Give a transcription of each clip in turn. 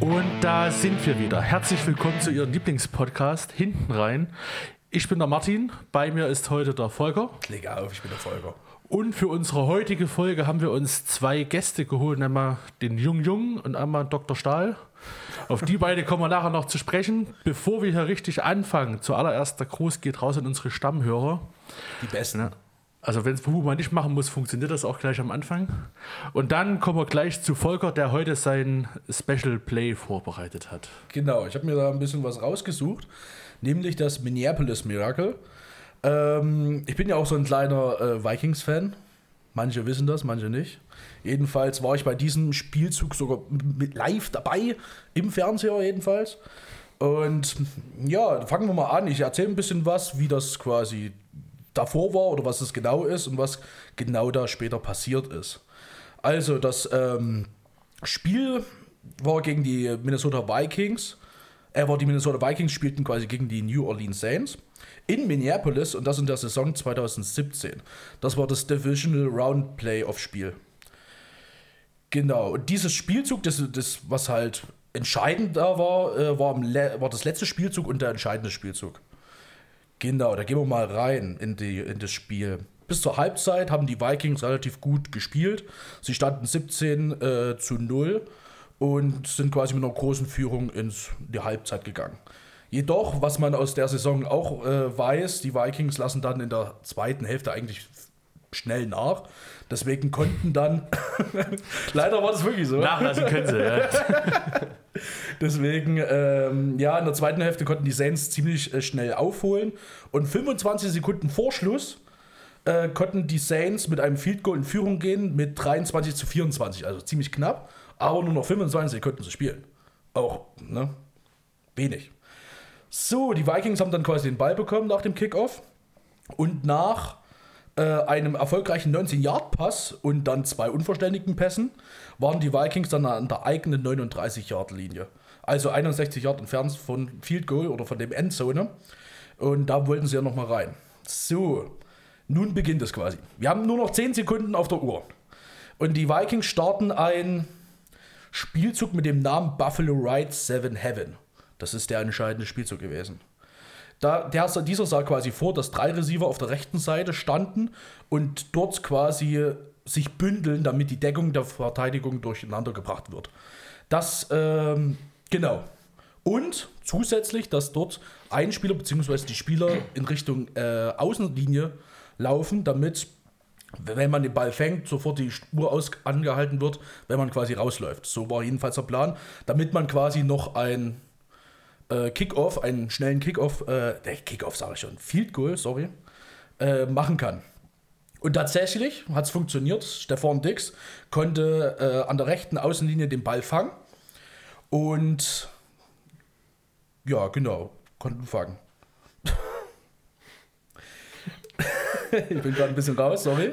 Und da sind wir wieder. Herzlich willkommen zu Ihrem Lieblingspodcast Hinten rein. Ich bin der Martin, bei mir ist heute der Volker. Leg auf, ich bin der Volker. Und für unsere heutige Folge haben wir uns zwei Gäste geholt, einmal den Jung Jung und einmal Dr. Stahl. Auf die beide kommen wir nachher noch zu sprechen. Bevor wir hier richtig anfangen, zuallererst der Gruß geht raus an unsere Stammhörer. Die Besten. Ja. Also wenn es man nicht machen muss, funktioniert das auch gleich am Anfang. Und dann kommen wir gleich zu Volker, der heute sein Special Play vorbereitet hat. Genau, ich habe mir da ein bisschen was rausgesucht, nämlich das Minneapolis Miracle. Ähm, ich bin ja auch so ein kleiner äh, Vikings-Fan. Manche wissen das, manche nicht. Jedenfalls war ich bei diesem Spielzug sogar live dabei, im Fernseher jedenfalls. Und ja, fangen wir mal an. Ich erzähle ein bisschen was, wie das quasi davor war oder was es genau ist und was genau da später passiert ist. Also das ähm, Spiel war gegen die Minnesota Vikings. Er war die Minnesota Vikings spielten quasi gegen die New Orleans Saints in Minneapolis und das in der Saison 2017. Das war das Divisional Round Playoff Spiel. Genau, und dieses Spielzug, das, das was halt entscheidend da war, äh, war, war das letzte Spielzug und der entscheidende Spielzug. Genau, da gehen wir mal rein in, die, in das Spiel. Bis zur Halbzeit haben die Vikings relativ gut gespielt. Sie standen 17 äh, zu 0 und sind quasi mit einer großen Führung in die Halbzeit gegangen. Jedoch, was man aus der Saison auch äh, weiß, die Vikings lassen dann in der zweiten Hälfte eigentlich schnell nach. Deswegen konnten dann, leider war das wirklich so. Nachlassen können sie, ja. Deswegen, ähm, ja, in der zweiten Hälfte konnten die Saints ziemlich äh, schnell aufholen. Und 25 Sekunden vor Schluss äh, konnten die Saints mit einem Field Goal in Führung gehen mit 23 zu 24. Also ziemlich knapp, aber nur noch 25 Sekunden zu spielen. Auch, ne? Wenig. So, die Vikings haben dann quasi den Ball bekommen nach dem Kickoff. Und nach äh, einem erfolgreichen 19-Yard-Pass und dann zwei unverständigen Pässen waren die Vikings dann an der eigenen 39-Yard-Linie. Also 61 Yard entfernt von Field Goal oder von dem Endzone. Und da wollten sie ja nochmal rein. So, nun beginnt es quasi. Wir haben nur noch 10 Sekunden auf der Uhr. Und die Vikings starten einen Spielzug mit dem Namen Buffalo Ride 7 Heaven. Das ist der entscheidende Spielzug gewesen. Da, der, dieser sah quasi vor, dass drei Receiver auf der rechten Seite standen und dort quasi sich bündeln, damit die Deckung der Verteidigung durcheinander gebracht wird. Das, ähm, genau. Und zusätzlich, dass dort ein Spieler bzw. die Spieler in Richtung äh, Außenlinie laufen, damit, wenn man den Ball fängt, sofort die Spur aus angehalten wird, wenn man quasi rausläuft. So war jedenfalls der Plan, damit man quasi noch ein äh, Kickoff, einen schnellen Kickoff, äh, Kickoff sage ich schon, Field Goal, sorry, äh, machen kann. Und tatsächlich hat es funktioniert. Stefan Dix konnte äh, an der rechten Außenlinie den Ball fangen. Und ja, genau, konnten fangen. ich bin gerade ein bisschen raus, sorry.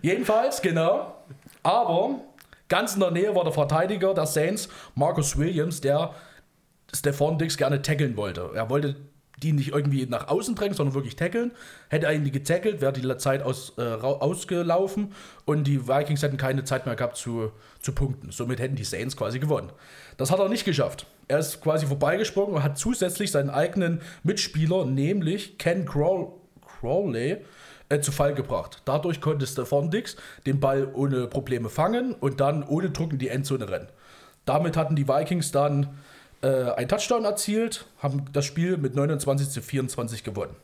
Jedenfalls, genau. Aber ganz in der Nähe war der Verteidiger der Saints, Marcus Williams, der Stefan Dix gerne tackeln wollte. Er wollte die nicht irgendwie nach außen drängen, sondern wirklich tackeln. Hätte er ihn getackelt, wäre die Zeit aus, äh, ausgelaufen und die Vikings hätten keine Zeit mehr gehabt zu, zu punkten. Somit hätten die Saints quasi gewonnen. Das hat er nicht geschafft. Er ist quasi vorbeigesprungen und hat zusätzlich seinen eigenen Mitspieler, nämlich Ken Craw Crawley, äh, zu Fall gebracht. Dadurch konnte Stefan Dix den Ball ohne Probleme fangen und dann ohne Druck in die Endzone rennen. Damit hatten die Vikings dann äh, einen Touchdown erzielt, haben das Spiel mit 29 zu 24 gewonnen.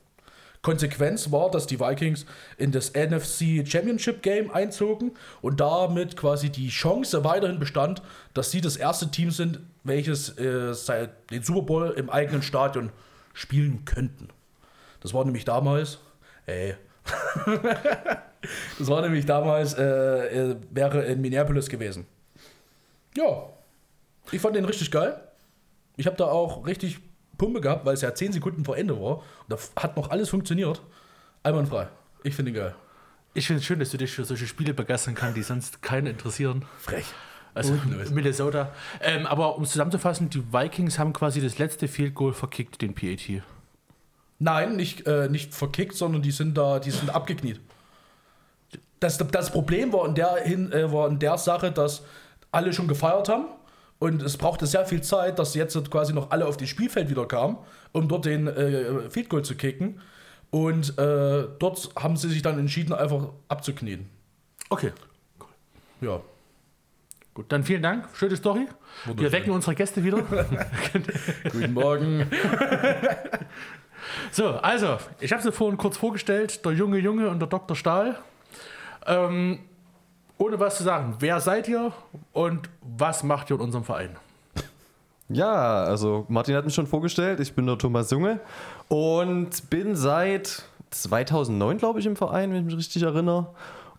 Konsequenz war, dass die Vikings in das NFC Championship Game einzogen und damit quasi die Chance weiterhin bestand, dass sie das erste Team sind, welches äh, den Super Bowl im eigenen Stadion spielen könnten. Das war nämlich damals, ey, das war nämlich damals, äh, äh, wäre in Minneapolis gewesen. Ja, ich fand den richtig geil. Ich habe da auch richtig Pumpe gehabt, weil es ja 10 Sekunden vor Ende war. Und da hat noch alles funktioniert. Einwandfrei. Ich finde geil. Ich finde es schön, dass du dich für solche Spiele begeistern kannst, die sonst keinen interessieren. Frech. Also Minnesota. Ähm, aber um es zusammenzufassen, die Vikings haben quasi das letzte Field Goal verkickt, den PAT. Nein, nicht, äh, nicht verkickt, sondern die sind da, die sind abgekniet. Das, das Problem war in, der, hin, äh, war in der Sache, dass alle schon gefeiert haben und es brauchte sehr viel Zeit, dass jetzt quasi noch alle auf das Spielfeld wieder kamen, um dort den äh, Field Goal zu kicken. Und äh, dort haben sie sich dann entschieden, einfach abzuknien. Okay. Ja. Gut, dann vielen Dank. Schöne Story. Wir wecken unsere Gäste wieder. Guten Morgen. so, also, ich habe sie vorhin kurz vorgestellt: der junge Junge und der Dr. Stahl. Ähm, ohne was zu sagen, wer seid ihr und was macht ihr in unserem Verein? Ja, also Martin hat mich schon vorgestellt. Ich bin der Thomas Junge und bin seit 2009, glaube ich, im Verein, wenn ich mich richtig erinnere.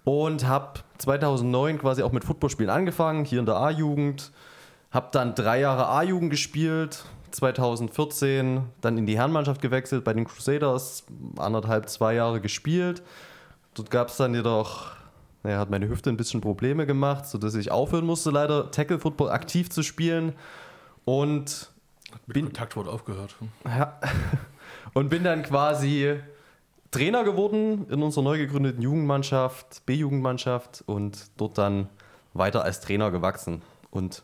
Und habe 2009 quasi auch mit Footballspielen angefangen, hier in der A-Jugend. Habe dann drei Jahre A-Jugend gespielt, 2014 dann in die Herrenmannschaft gewechselt bei den Crusaders, anderthalb, zwei Jahre gespielt. Dort gab es dann jedoch, naja, hat meine Hüfte ein bisschen Probleme gemacht, sodass ich aufhören musste, leider Tackle Football aktiv zu spielen. Und Mit Bin- Kontakt wurde aufgehört. ja. Und bin dann quasi Trainer geworden in unserer neu gegründeten Jugendmannschaft, B-Jugendmannschaft und dort dann weiter als Trainer gewachsen. Und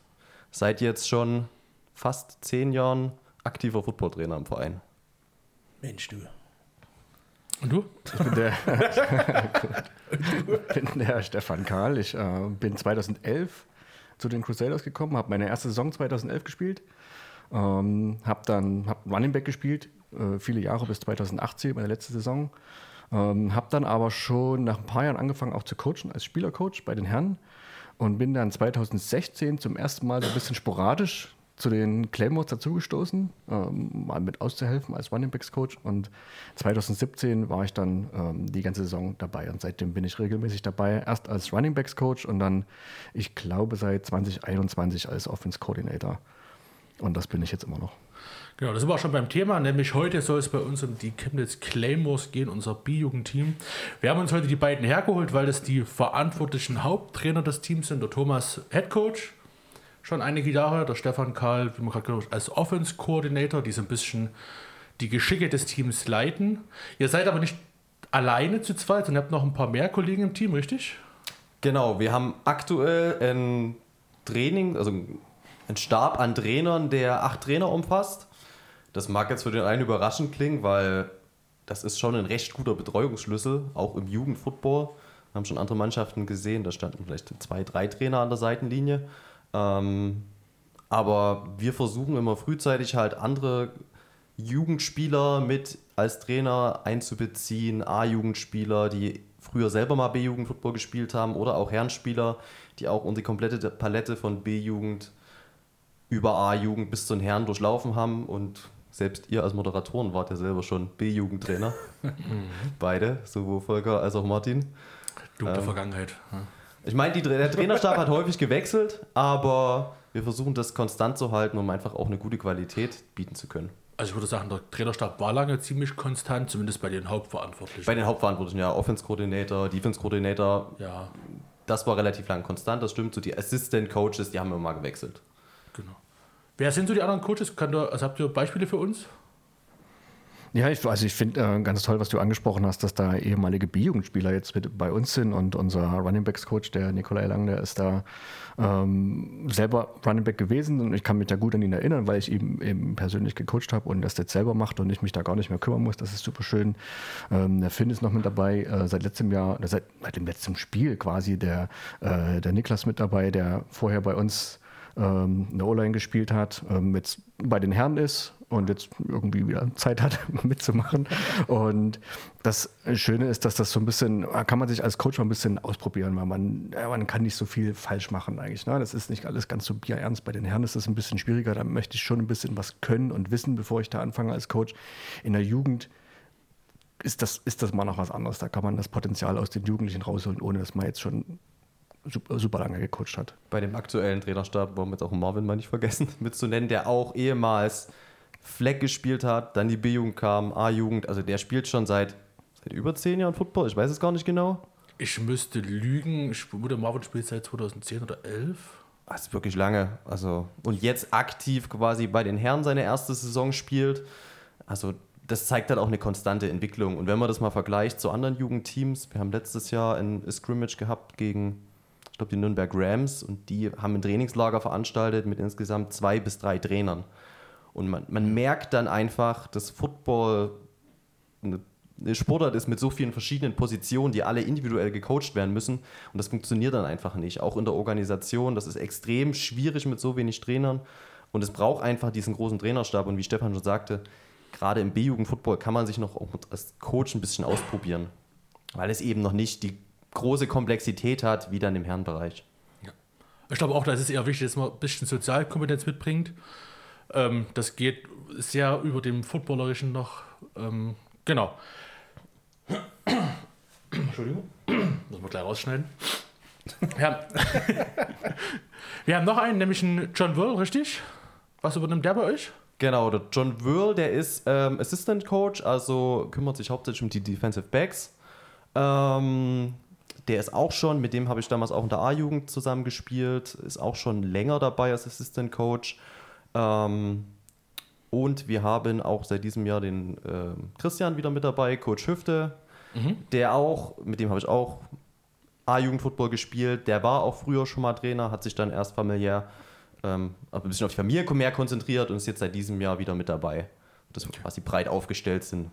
seit jetzt schon fast zehn Jahren aktiver Footballtrainer im Verein. Mensch, du. Und du? Ich bin der, bin der Stefan Karl. Ich äh, bin 2011 zu den Crusaders gekommen, habe meine erste Saison 2011 gespielt, ähm, habe dann hab Running Back gespielt, äh, viele Jahre bis 2018, meine letzte Saison. Ähm, habe dann aber schon nach ein paar Jahren angefangen auch zu coachen als Spielercoach bei den Herren und bin dann 2016 zum ersten Mal so ein bisschen sporadisch zu den Claymores dazugestoßen, ähm, mal mit auszuhelfen als Running Backs Coach. Und 2017 war ich dann ähm, die ganze Saison dabei und seitdem bin ich regelmäßig dabei. Erst als Running Backs Coach und dann, ich glaube, seit 2021 als Offense Coordinator. Und das bin ich jetzt immer noch. Genau, das sind wir schon beim Thema, nämlich heute soll es bei uns um die Chemnitz Claymores gehen, unser B-Jugendteam. Wir haben uns heute die beiden hergeholt, weil das die verantwortlichen Haupttrainer des Teams sind. Der Thomas Head Coach, schon einige Jahre, der Stefan Karl, wie man gerade gehört als Offense Coordinator, die so ein bisschen die Geschicke des Teams leiten. Ihr seid aber nicht alleine zu zweit, sondern habt noch ein paar mehr Kollegen im Team, richtig? Genau, wir haben aktuell ein Training, also ein Stab an Trainern, der acht Trainer umfasst. Das mag jetzt für den einen überraschend klingen, weil das ist schon ein recht guter Betreuungsschlüssel, auch im Jugendfootball. Wir haben schon andere Mannschaften gesehen, da standen vielleicht zwei, drei Trainer an der Seitenlinie. Ähm, aber wir versuchen immer frühzeitig halt andere Jugendspieler mit als Trainer einzubeziehen, A-Jugendspieler, die früher selber mal B-Jugend-Football gespielt haben oder auch Herrenspieler, die auch unsere komplette Palette von B-Jugend über A-Jugend bis zu den Herren durchlaufen haben und selbst ihr als Moderatoren wart ja selber schon B-Jugendtrainer. Beide, sowohl Volker als auch Martin. Dunkle Ähm, Vergangenheit. Ich meine, die, der Trainerstab hat häufig gewechselt, aber wir versuchen das konstant zu halten, um einfach auch eine gute Qualität bieten zu können. Also ich würde sagen, der Trainerstab war lange ziemlich konstant, zumindest bei den Hauptverantwortlichen. Bei den Hauptverantwortlichen, ja, Offense-Coordinator, Defense-Coordinator, ja, das war relativ lang konstant, das stimmt. So die Assistant-Coaches, die haben immer mal gewechselt. genau. Wer sind so die anderen Coaches? Kann du, also habt ihr Beispiele für uns? Ja, ich, also ich finde äh, ganz toll, was du angesprochen hast, dass da ehemalige B-Jugendspieler jetzt mit bei uns sind und unser Running Backs Coach, der Nikolai Lang, der ist da ähm, selber Running Back gewesen und ich kann mich da gut an ihn erinnern, weil ich ihn eben persönlich gecoacht habe und das jetzt selber macht und ich mich da gar nicht mehr kümmern muss. Das ist super schön. Ähm, der Finn ist noch mit dabei, äh, seit letztem Jahr, seit, seit dem letzten Spiel quasi, der, äh, der Niklas mit dabei, der vorher bei uns ähm, eine O-Line gespielt hat, ähm, jetzt bei den Herren ist und jetzt irgendwie wieder Zeit hat mitzumachen. Und das Schöne ist, dass das so ein bisschen, kann man sich als Coach mal ein bisschen ausprobieren, weil man, ja, man kann nicht so viel falsch machen eigentlich. Ne? Das ist nicht alles ganz so bierernst. Bei den Herren ist das ein bisschen schwieriger. Da möchte ich schon ein bisschen was können und wissen, bevor ich da anfange als Coach. In der Jugend ist das, ist das mal noch was anderes. Da kann man das Potenzial aus den Jugendlichen rausholen, ohne dass man jetzt schon super, super lange gecoacht hat. Bei dem aktuellen Trainerstab wollen wir jetzt auch Marvin mal nicht vergessen mitzunennen, der auch ehemals Fleck gespielt hat, dann die B-Jugend kam, A-Jugend, also der spielt schon seit, seit über zehn Jahren Football, ich weiß es gar nicht genau. Ich müsste lügen. Ich vermute, Marvin spielt seit 2010 oder 11. Das ist wirklich lange. Also, und jetzt aktiv quasi bei den Herren seine erste Saison spielt. Also, das zeigt halt auch eine konstante Entwicklung. Und wenn man das mal vergleicht zu anderen Jugendteams, wir haben letztes Jahr ein Scrimmage gehabt gegen, ich glaube, die Nürnberg Rams und die haben ein Trainingslager veranstaltet mit insgesamt zwei bis drei Trainern. Und man, man merkt dann einfach, dass Football eine, eine Sportart ist mit so vielen verschiedenen Positionen, die alle individuell gecoacht werden müssen. Und das funktioniert dann einfach nicht. Auch in der Organisation, das ist extrem schwierig mit so wenig Trainern. Und es braucht einfach diesen großen Trainerstab. Und wie Stefan schon sagte, gerade im B-Jugend-Football kann man sich noch als Coach ein bisschen ausprobieren, weil es eben noch nicht die große Komplexität hat wie dann im Herrenbereich. Ich glaube auch, dass es eher wichtig ist, dass man ein bisschen Sozialkompetenz mitbringt. Ähm, das geht sehr über dem Footballerischen noch. Ähm, genau. Entschuldigung. Muss man gleich rausschneiden. Wir haben, wir haben noch einen, nämlich einen John Will, richtig? Was übernimmt der bei euch? Genau, der John Whirl, der ist ähm, Assistant Coach, also kümmert sich hauptsächlich um die Defensive Backs. Ähm, der ist auch schon, mit dem habe ich damals auch in der A-Jugend zusammengespielt, ist auch schon länger dabei als Assistant Coach. Ähm, und wir haben auch seit diesem Jahr den äh, Christian wieder mit dabei, Coach Hüfte, mhm. der auch, mit dem habe ich auch A-Jugend-Football gespielt. Der war auch früher schon mal Trainer, hat sich dann erst familiär ähm, ein bisschen auf die Familie mehr konzentriert und ist jetzt seit diesem Jahr wieder mit dabei. Dass wir quasi breit aufgestellt sind.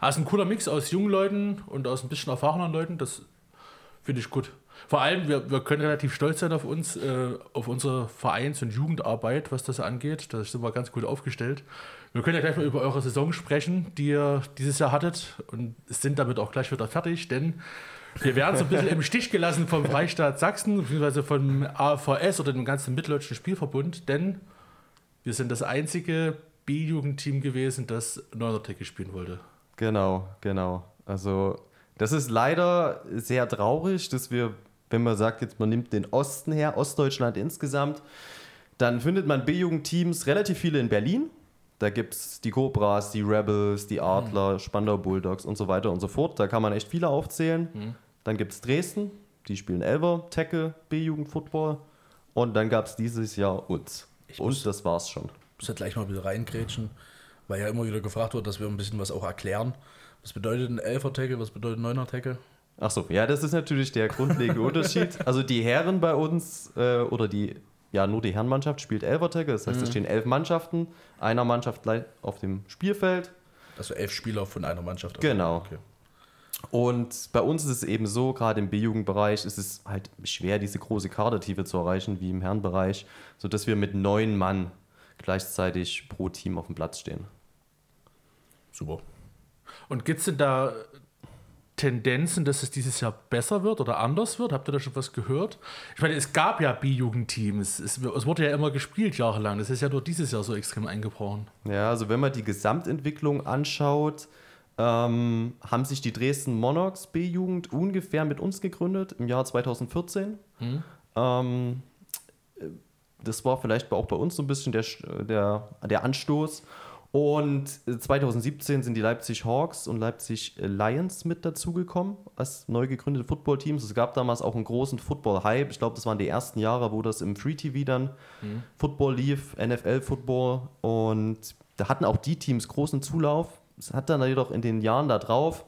Also ein cooler Mix aus jungen Leuten und aus ein bisschen erfahrenen Leuten, das finde ich gut. Vor allem, wir, wir können relativ stolz sein auf uns, äh, auf unsere Vereins- und Jugendarbeit, was das angeht. Da sind wir ganz gut aufgestellt. Wir können ja gleich mal über eure Saison sprechen, die ihr dieses Jahr hattet und sind damit auch gleich wieder fertig, denn wir werden so ein bisschen im Stich gelassen vom Freistaat Sachsen, beziehungsweise vom AVS oder dem ganzen Mitteldeutschen Spielverbund, denn wir sind das einzige B-Jugendteam gewesen, das Neunertecke spielen wollte. Genau, genau. Also das ist leider sehr traurig, dass wir, wenn man sagt, jetzt man nimmt den Osten her, Ostdeutschland insgesamt, dann findet man B-Jugendteams relativ viele in Berlin. Da gibt es die Cobras, die Rebels, die Adler, mhm. Spandau Bulldogs und so weiter und so fort. Da kann man echt viele aufzählen. Mhm. Dann gibt es Dresden, die spielen Elver, Tackle, B-Jugend-Football. Und dann gab es dieses Jahr uns. Ich und muss, das war's schon. Ich muss ja gleich mal wieder reingrätschen, weil ja immer wieder gefragt wird, dass wir ein bisschen was auch erklären. Was bedeutet ein Elfer-Tackle, was bedeutet ein Neuner-Tackle? Achso, ja, das ist natürlich der grundlegende Unterschied. Also die Herren bei uns äh, oder die, ja, nur die Herrenmannschaft spielt Elfer-Tackle. Das heißt, mhm. es stehen elf Mannschaften, einer Mannschaft auf dem Spielfeld. Also elf Spieler von einer Mannschaft. Genau. Okay. Und bei uns ist es eben so, gerade im B-Jugendbereich ist es halt schwer, diese große Kadertiefe zu erreichen, wie im Herrenbereich, sodass wir mit neun Mann gleichzeitig pro Team auf dem Platz stehen. Super. Und gibt es denn da Tendenzen, dass es dieses Jahr besser wird oder anders wird? Habt ihr da schon was gehört? Ich meine, es gab ja B-Jugendteams. Es, es, wurde ja immer gespielt jahrelang. Das ist ja nur dieses Jahr so extrem eingebrochen. Ja, also wenn man die Gesamtentwicklung anschaut, ähm, haben sich die Dresden Monarchs B-Jugend ungefähr mit uns gegründet im Jahr 2014. Mhm. Ähm, das war vielleicht auch bei uns so ein bisschen der, der, der Anstoß. Und 2017 sind die Leipzig Hawks und Leipzig Lions mit dazugekommen als neu gegründete Footballteams. Es gab damals auch einen großen Football-Hype. Ich glaube, das waren die ersten Jahre, wo das im Free TV dann mhm. Football lief, NFL-Football. Und da hatten auch die Teams großen Zulauf. Es hat dann jedoch in den Jahren da drauf,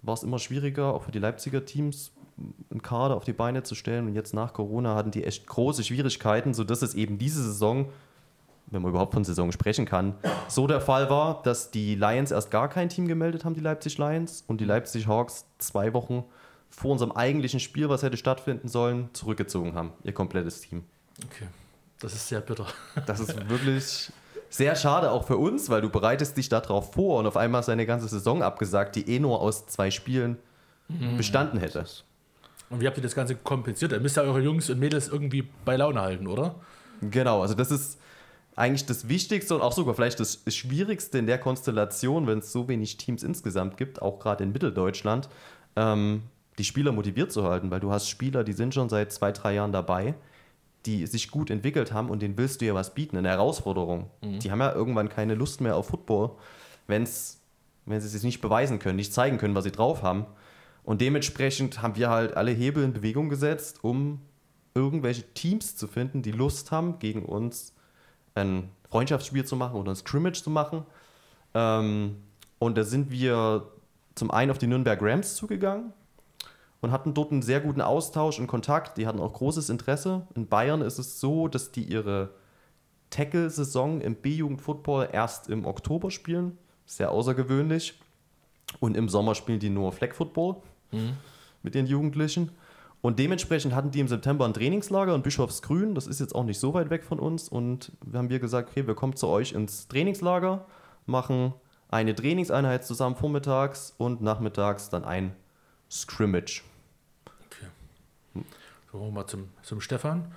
war es immer schwieriger, auch für die Leipziger Teams einen Kader auf die Beine zu stellen. Und jetzt nach Corona hatten die echt große Schwierigkeiten, sodass es eben diese Saison, wenn man überhaupt von Saison sprechen kann, so der Fall war, dass die Lions erst gar kein Team gemeldet haben, die Leipzig Lions, und die Leipzig Hawks zwei Wochen vor unserem eigentlichen Spiel, was hätte stattfinden sollen, zurückgezogen haben, ihr komplettes Team. Okay, das ist sehr bitter. Das ist wirklich sehr schade auch für uns, weil du bereitest dich darauf vor und auf einmal ist deine ganze Saison abgesagt, die eh nur aus zwei Spielen mhm. bestanden hätte. Und wie habt ihr das Ganze kompensiert? Ihr müsst ja eure Jungs und Mädels irgendwie bei Laune halten, oder? Genau, also das ist eigentlich das Wichtigste und auch sogar vielleicht das Schwierigste in der Konstellation, wenn es so wenig Teams insgesamt gibt, auch gerade in Mitteldeutschland, ähm, die Spieler motiviert zu halten, weil du hast Spieler, die sind schon seit zwei, drei Jahren dabei die sich gut entwickelt haben und denen willst du ja was bieten, eine Herausforderung. Mhm. Die haben ja irgendwann keine Lust mehr auf Football, wenn's, wenn sie sich nicht beweisen können, nicht zeigen können, was sie drauf haben. Und dementsprechend haben wir halt alle Hebel in Bewegung gesetzt, um irgendwelche Teams zu finden, die Lust haben, gegen uns ein Freundschaftsspiel zu machen oder ein Scrimmage zu machen. Ähm, Und da sind wir zum einen auf die Nürnberg Rams zugegangen und hatten dort einen sehr guten Austausch und Kontakt. Die hatten auch großes Interesse. In Bayern ist es so, dass die ihre Tackle-Saison im B-Jugend-Football erst im Oktober spielen. Sehr außergewöhnlich. Und im Sommer spielen die nur Flag-Football mit den Jugendlichen. Und dementsprechend hatten die im September ein Trainingslager in Bischofsgrün. Das ist jetzt auch nicht so weit weg von uns. Und wir haben wir gesagt, okay, wir kommen zu euch ins Trainingslager, machen eine Trainingseinheit zusammen vormittags und nachmittags dann ein Scrimmage. So, mal zum, zum Stefan.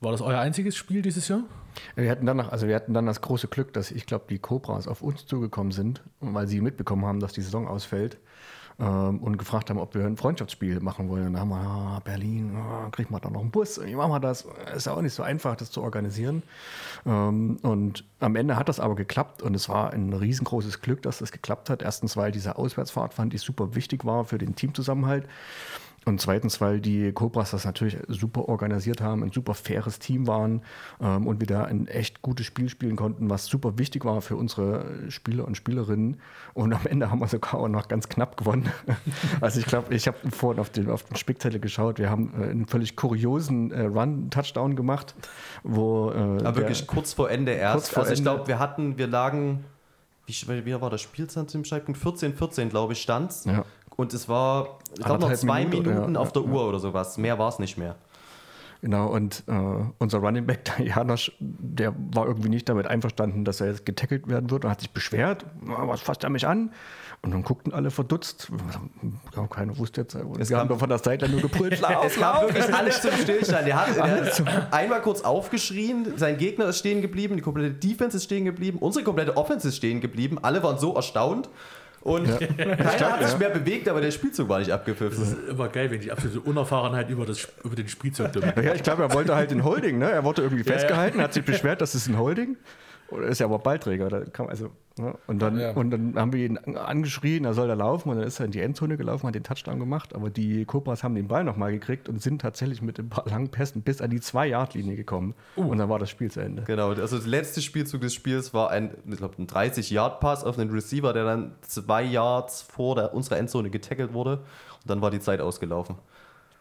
War das euer einziges Spiel dieses Jahr? Wir hatten dann, noch, also wir hatten dann das große Glück, dass ich glaube, die Cobras auf uns zugekommen sind, weil sie mitbekommen haben, dass die Saison ausfällt ähm, und gefragt haben, ob wir ein Freundschaftsspiel machen wollen. Und dann haben wir, ah, Berlin, ah, kriegt man da noch einen Bus? Wie machen wir das? Ist ja auch nicht so einfach, das zu organisieren. Ähm, und am Ende hat das aber geklappt und es war ein riesengroßes Glück, dass das geklappt hat. Erstens, weil diese Auswärtsfahrt fand ich super wichtig war für den Teamzusammenhalt. Und zweitens, weil die Cobras das natürlich super organisiert haben, ein super faires Team waren ähm, und wir da ein echt gutes Spiel spielen konnten, was super wichtig war für unsere Spieler und Spielerinnen. Und am Ende haben wir sogar auch noch ganz knapp gewonnen. also ich glaube, ich habe vorhin auf den, auf den Spickzettel geschaut, wir haben äh, einen völlig kuriosen äh, Run-Touchdown gemacht, wo... Äh, Aber wirklich kurz vor Ende erst. Kurz vor also ich glaube, wir hatten, wir lagen, wie, wie war das Spielzeit zu dem Zeitpunkt? 14, 14, glaube ich, stand's. Ja. Und es war, ich glaube, noch zwei Minuten Minuten, ja, auf der ja. Uhr oder sowas. Mehr war es nicht mehr. Genau, und äh, unser Running Back, der Janosch, der war irgendwie nicht damit einverstanden, dass er jetzt getackelt werden wird und hat sich beschwert. "Na, Was fasst er mich an? Und dann guckten alle verdutzt. Ja, keiner wusste jetzt. Und wir haben doch von der Seite nur gebrüllt. Lauf, Es kam wirklich alles zum Stillstand. Der hat, der hat einmal kurz aufgeschrien, sein Gegner ist stehen geblieben, die komplette Defense ist stehen geblieben, unsere komplette Offense ist stehen geblieben. Alle waren so erstaunt. Und keiner hat sich mehr bewegt, aber der Spielzug war nicht abgepfiffen. Das ist immer geil, wenn die absolute Unerfahrenheit über, das, über den Spielzeug dümmen. Ja, ich glaube, er wollte halt den Holding. Ne? Er wurde irgendwie Ja, festgehalten, hat sich beschwert, das ist ein Holding. Oder ist ja aber Ballträger. Da kann, also, ne? und, dann, Ja. und dann haben wir ihn angeschrien, er soll da laufen. Und dann ist er in die Endzone gelaufen, hat den Touchdown gemacht. Aber die Cobras haben den Ball nochmal gekriegt und sind tatsächlich mit ein paar langen Pässen bis an die Zwei-Yard-Linie gekommen. Und dann war das Spiel zu Ende. Genau, also der letzte Spielzug des Spiels war ein, ich glaube, ein 30-Yard-Pass auf einen Receiver, der dann zwei Yards vor der, unserer Endzone getackelt wurde. Und dann war die Zeit ausgelaufen.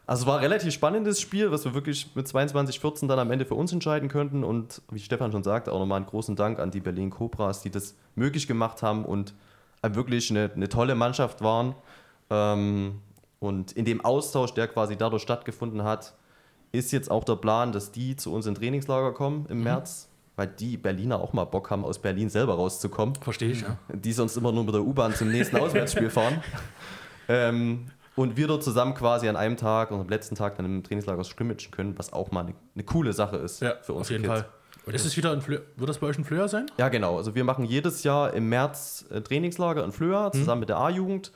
Also es war ein relativ spannendes Spiel, was wir wirklich mit 22-14 dann am Ende für uns entscheiden könnten. Und wie Stefan schon sagte, auch nochmal einen großen Dank an die Berlin Cobras, die das möglich gemacht haben und wirklich eine, eine tolle Mannschaft waren. Ähm, und in dem Austausch, der quasi dadurch stattgefunden hat, ist jetzt auch der Plan, dass die zu uns in Trainingslager kommen im März, weil die Berliner auch mal Bock haben, aus Berlin selber rauszukommen Verstehe ich, ja. die sonst immer nur mit der U-Bahn zum nächsten Auswärtsspiel fahren. Ähm, und wir dort zusammen quasi an einem Tag und am letzten Tag dann im Trainingslager scrimmagen können, was auch mal eine, eine coole Sache ist Ja, für uns. auf jeden Fall. Und ist es wieder ein Flö wird das bei euch ein Flöher sein? Ja, genau. Also wir machen jedes Jahr im März äh, Trainingslager in Flöa zusammen mit der A-Jugend,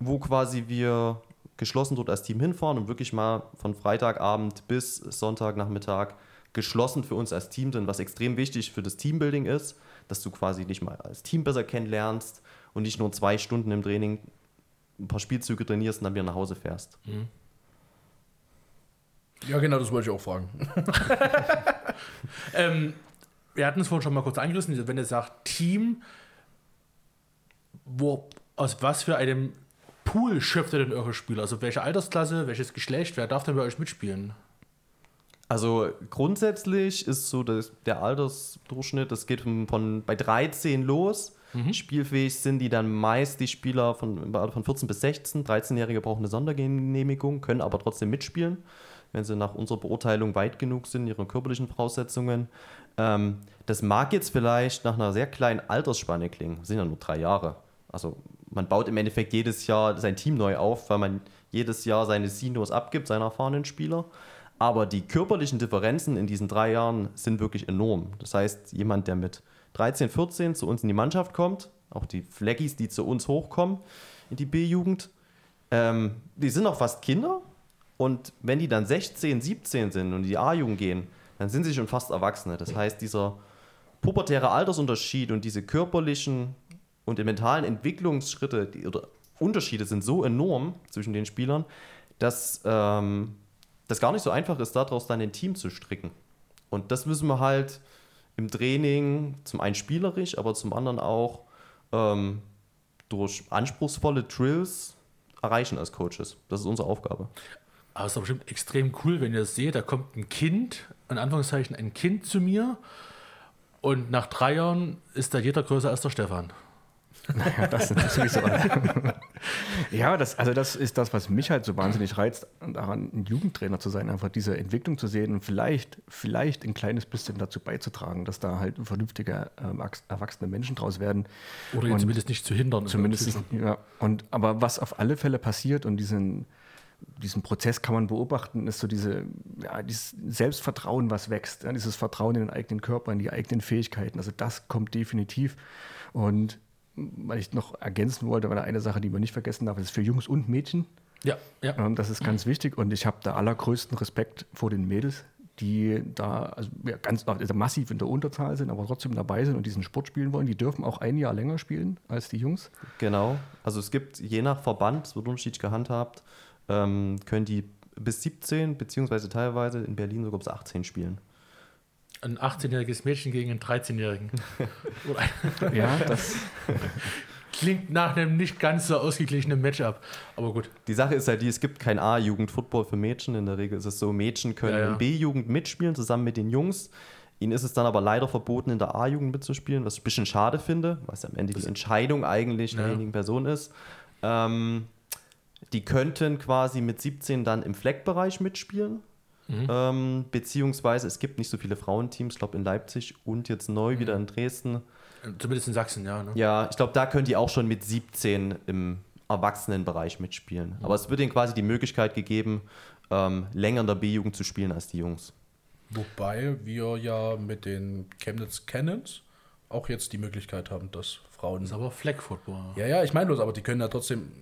wo quasi wir geschlossen dort als Team hinfahren und wirklich mal von Freitagabend bis Sonntagnachmittag geschlossen für uns als Team sind, was extrem wichtig für das Teambuilding ist, dass du quasi nicht mal als Team besser kennenlernst und nicht nur zwei Stunden im Training ein paar Spielzüge trainierst und dann wieder nach Hause fährst. Ja, genau, das wollte ich auch fragen. Ähm, wir hatten es vorhin schon mal kurz angerissen, wenn ihr sagt Team, wo, aus was für einem Pool schöpft ihr denn eure Spieler? Also welche Altersklasse, welches Geschlecht, wer darf denn bei euch mitspielen? Also grundsätzlich ist so das, der Altersdurchschnitt, das geht von, von bei 13 los. Spielfähig sind die dann meist die Spieler von, von 14 bis 16. 13-Jährige brauchen eine Sondergenehmigung, können aber trotzdem mitspielen, wenn sie nach unserer Beurteilung weit genug sind, ihre körperlichen Voraussetzungen. Ähm, das mag jetzt vielleicht nach einer sehr kleinen Altersspanne klingen, das sind ja nur drei Jahre. Also man baut im Endeffekt jedes Jahr sein Team neu auf, weil man jedes Jahr seine Seniors abgibt, seine erfahrenen Spieler. Aber die körperlichen Differenzen in diesen drei Jahren sind wirklich enorm. Das heißt, jemand, der mit 13, 14 zu uns in die Mannschaft kommt, auch die Fleggis, die zu uns hochkommen in die B-Jugend, ähm, die sind noch fast Kinder. Und wenn die dann 16, 17 sind und in die A-Jugend gehen, dann sind sie schon fast Erwachsene. Das heißt, dieser pubertäre Altersunterschied und diese körperlichen und mentalen Entwicklungsschritte die, oder Unterschiede sind so enorm zwischen den Spielern, dass ähm, das gar nicht so einfach ist, daraus dann ein Team zu stricken. Und das müssen wir halt im Training zum einen spielerisch, aber zum anderen auch ähm, durch anspruchsvolle Drills erreichen als Coaches. Das ist unsere Aufgabe. Aber es ist doch bestimmt extrem cool, wenn ihr das seht, da kommt ein Kind, in Anführungszeichen ein Kind zu mir und nach drei Jahren ist da jeder größer als der Stefan. Ja, das ist sowieso. ja, das, also das ist das, was mich halt so wahnsinnig reizt, daran ein Jugendtrainer zu sein, einfach diese Entwicklung zu sehen und vielleicht, vielleicht ein kleines bisschen dazu beizutragen, dass da halt vernünftige ähm, erwachsene Menschen draus werden. Oder ihn Und zumindest nicht zu hindern. Zumindest, ja. Und, aber was auf alle Fälle passiert und diesen, diesen Prozess kann man beobachten, ist so diese, ja, dieses Selbstvertrauen, was wächst, ja, dieses Vertrauen in den eigenen Körper, in die eigenen Fähigkeiten. Also das kommt definitiv. Und weil ich noch ergänzen wollte, weil eine Sache, die man nicht vergessen darf, ist für Jungs und Mädchen. Ja, ja. Ähm, Das ist ganz wichtig und ich habe da allergrößten Respekt vor den Mädels, die da also ja, ganz also massiv in der Unterzahl sind, aber trotzdem dabei sind und diesen Sport spielen wollen. Die dürfen auch ein Jahr länger spielen als die Jungs. Genau. Also es gibt je nach Verband, es wird unterschiedlich gehandhabt, ähm, können die bis 17, beziehungsweise teilweise in Berlin sogar bis 18 spielen. Ein 18-jähriges Mädchen gegen einen 13-jährigen. Oder- Ja, das Klingt nach einem nicht ganz so ausgeglichenen Matchup. Aber gut. Die Sache ist halt die, es gibt kein A-Jugend-Football für Mädchen. In der Regel ist es so, Mädchen können Ja, ja. in B-Jugend mitspielen, zusammen mit den Jungs. Ihnen ist es dann aber leider verboten, in der A-Jugend mitzuspielen, was ich ein bisschen schade finde, was am Ende die Entscheidung eigentlich Ja. derjenigen Person ist. Ähm, die könnten quasi mit 17 dann im Fleckbereich mitspielen. Mhm. Ähm, beziehungsweise es gibt nicht so viele Frauenteams, ich glaube in Leipzig und jetzt neu Mhm. wieder in Dresden. Zumindest in Sachsen, ja. Ne? Ja, ich glaube, da können die auch schon mit 17 im Erwachsenenbereich mitspielen. Aber es wird ihnen quasi die Möglichkeit gegeben, ähm, länger in der B-Jugend zu spielen als die Jungs. Wobei wir ja mit den Chemnitz Cannons auch jetzt die Möglichkeit haben, dass Frauen. Das ist aber Flag Football. Ja, ja, ich meine bloß, aber die können ja trotzdem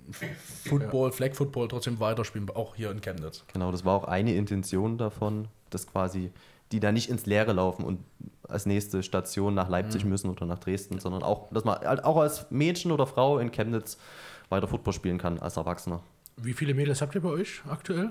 Football, Flag Football trotzdem weiterspielen, auch hier in Chemnitz. Genau, das war auch eine Intention davon, dass quasi die da nicht ins Leere laufen und als nächste Station nach Leipzig müssen oder nach Dresden, sondern auch, dass man halt auch als Mädchen oder Frau in Chemnitz weiter Football spielen kann als Erwachsener. Wie viele Mädels habt ihr bei euch aktuell?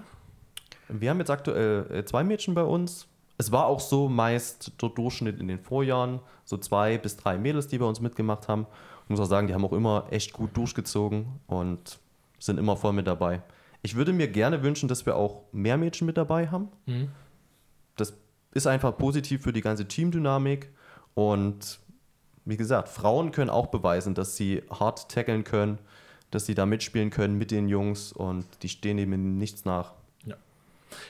Wir haben jetzt aktuell äh, zwei Mädchen bei uns. Es war auch so meist der Durchschnitt in den Vorjahren, so zwei bis drei Mädels, die bei uns mitgemacht haben. Ich muss auch sagen, die haben auch immer echt gut durchgezogen und sind immer voll mit dabei. Ich würde mir gerne wünschen, dass wir auch mehr Mädchen mit dabei haben. Das ist einfach positiv für die ganze Teamdynamik und wie gesagt, Frauen können auch beweisen, dass sie hart tackeln können, dass sie da mitspielen können mit den Jungs und die stehen eben nichts nach.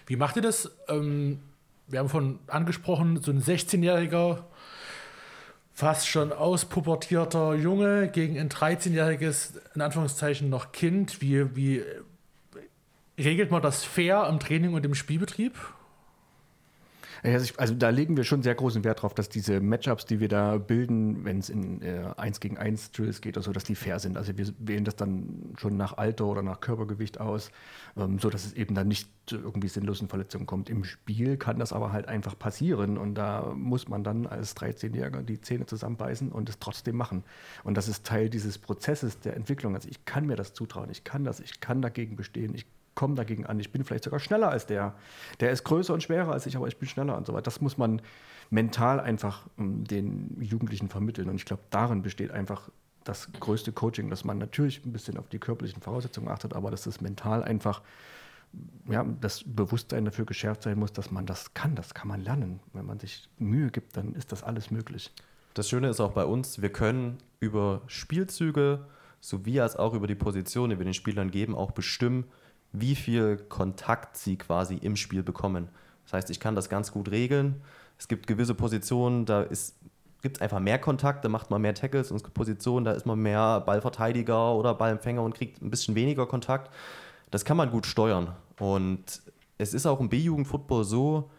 Wie macht ihr das? Ähm, wir haben von angesprochen, so ein 16-jähriger, fast schon auspubertierter Junge gegen ein 13-jähriges, in Anführungszeichen noch Kind. Wie, wie regelt man das fair im Training und im Spielbetrieb? Also, also da legen wir schon sehr großen Wert drauf, dass diese Matchups, die wir da bilden, wenn es in äh, 1 gegen 1 Drills geht oder so, dass die fair sind. Also wir wählen das dann schon nach Alter oder nach Körpergewicht aus, ähm, so dass es eben dann nicht zu irgendwie sinnlosen Verletzungen kommt. Im Spiel kann das aber halt einfach passieren und da muss man dann als 13-Jähriger die Zähne zusammenbeißen und es trotzdem machen. Und das ist Teil dieses Prozesses der Entwicklung. Also ich kann mir das zutrauen, ich kann das, ich kann dagegen bestehen, ich komme dagegen an. Ich bin vielleicht sogar schneller als der. Der ist größer und schwerer als ich, aber ich bin schneller und so weiter. Das muss man mental einfach ähm, den Jugendlichen vermitteln. Und ich glaube, darin besteht einfach das größte Coaching, dass man natürlich ein bisschen auf die körperlichen Voraussetzungen achtet, aber dass es mental einfach ja, das Bewusstsein dafür geschärft sein muss, dass man das kann. Das kann man lernen. Wenn man sich Mühe gibt, dann ist das alles möglich. Das Schöne ist auch bei uns, wir können über Spielzüge sowie als auch über die Position, die wir den Spielern geben, auch bestimmen, wie viel Kontakt sie quasi im Spiel bekommen. Das heißt, ich kann das ganz gut regeln. Es gibt gewisse Positionen, da gibt es einfach mehr Kontakt, da macht man mehr Tackles und es gibt Positionen, da ist man mehr Ballverteidiger oder Ballempfänger und kriegt ein bisschen weniger Kontakt. Das kann man gut steuern. Und es ist auch im B-Jugend-Football so,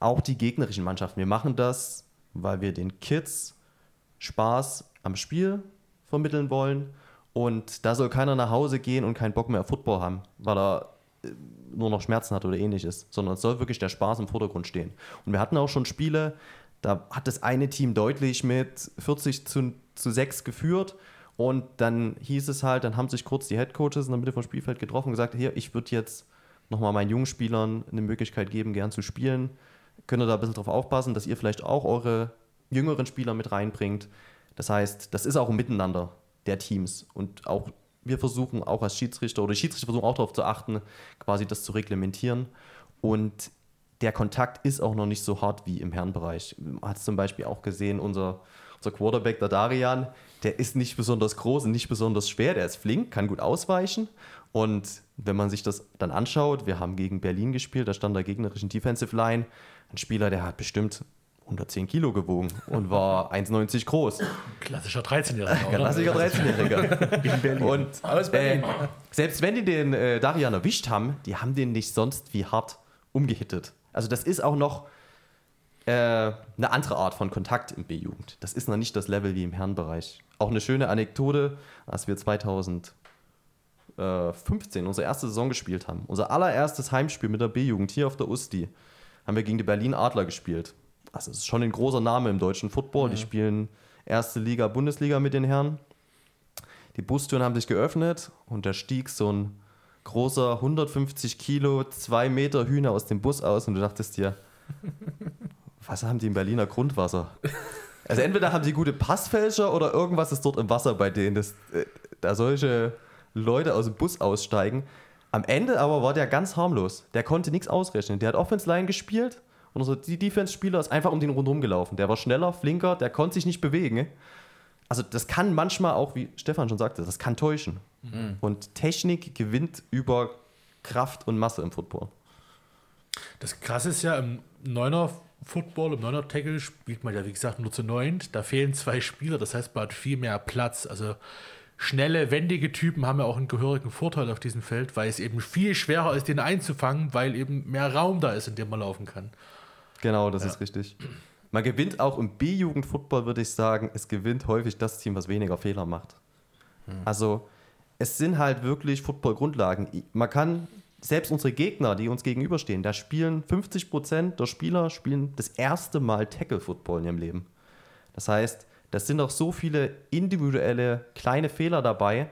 auch die gegnerischen Mannschaften. Wir machen das, weil wir den Kids Spaß am Spiel vermitteln wollen. Und da soll keiner nach Hause gehen und keinen Bock mehr auf Football haben, weil er äh, nur noch Schmerzen hat oder ähnliches, sondern es soll wirklich der Spaß im Vordergrund stehen. Und wir hatten auch schon Spiele, da hat das eine Team deutlich mit 40 zu, zu 6 geführt. Und dann hieß es halt, dann haben sich kurz die Headcoaches in der Mitte vom Spielfeld getroffen und gesagt, hier, ich würde jetzt nochmal meinen jungen Spielern eine Möglichkeit geben, gern zu spielen. Könnt ihr da ein bisschen drauf aufpassen, dass ihr vielleicht auch eure jüngeren Spieler mit reinbringt. Das heißt, das ist auch ein Miteinander. Der Teams. Und auch wir versuchen auch als Schiedsrichter oder Schiedsrichter versuchen auch darauf zu achten, quasi das zu reglementieren. Und der Kontakt ist auch noch nicht so hart wie im Herrenbereich. Man hat es zum Beispiel auch gesehen, unser, unser Quarterback, der Darian, der ist nicht besonders groß und nicht besonders schwer, der ist flink, kann gut ausweichen. Und wenn man sich das dann anschaut, wir haben gegen Berlin gespielt, da stand der gegnerischen Defensive Line, ein Spieler, der hat bestimmt 110 Kilo gewogen und war 1,90 groß. Klassischer 13-Jähriger. oder? Klassischer 13-Jähriger. Und Aus äh, selbst wenn die den äh, Darian erwischt haben, die haben den nicht sonst wie hart umgehittet. Also das ist auch noch äh, eine andere Art von Kontakt im B-Jugend. Das ist noch nicht das Level wie im Herrenbereich. Auch eine schöne Anekdote, als wir 2015 unsere erste Saison gespielt haben. Unser allererstes Heimspiel mit der B-Jugend hier auf der Usti haben wir gegen die Berlin Adler gespielt. Also es ist schon ein großer Name im deutschen Football. Die spielen erste Liga, Bundesliga mit den Herren. Die Bustüren haben sich geöffnet und da stieg so ein großer 150 Kilo, 2 Meter Hühner aus dem Bus aus und du dachtest dir, was haben die im Berliner Grundwasser? Also entweder haben die gute Passfälscher oder irgendwas ist dort im Wasser bei denen, dass äh, da solche Leute aus dem Bus aussteigen. Am Ende aber war der ganz harmlos. Der konnte nichts ausrechnen. Der hat Offense Line gespielt und unser die Defense-Spieler ist einfach um den rundherum gelaufen. Der war schneller, flinker, der konnte sich nicht bewegen. Also das kann manchmal auch, wie Stefan schon sagte, das kann täuschen. Und Technik gewinnt über Kraft und Masse im Football. Das Krasse ist ja, im Neuner Football, im Neuner Tackle spielt man ja, wie gesagt, nur zu neunt. Da fehlen zwei Spieler, das heißt, man hat viel mehr Platz. Also schnelle, wendige Typen haben ja auch einen gehörigen Vorteil auf diesem Feld, weil es eben viel schwerer ist, den einzufangen, weil eben mehr Raum da ist, in dem man laufen kann. Genau, das ist richtig. Man gewinnt auch im B-Jugend-Football, würde ich sagen, es gewinnt häufig das Team, was weniger Fehler macht. Also, es sind halt wirklich Football-Grundlagen. Man kann, selbst unsere Gegner, die uns gegenüberstehen, da spielen 50% der Spieler spielen das erste Mal Tackle-Football in ihrem Leben. Das heißt, das sind auch so viele individuelle kleine Fehler dabei,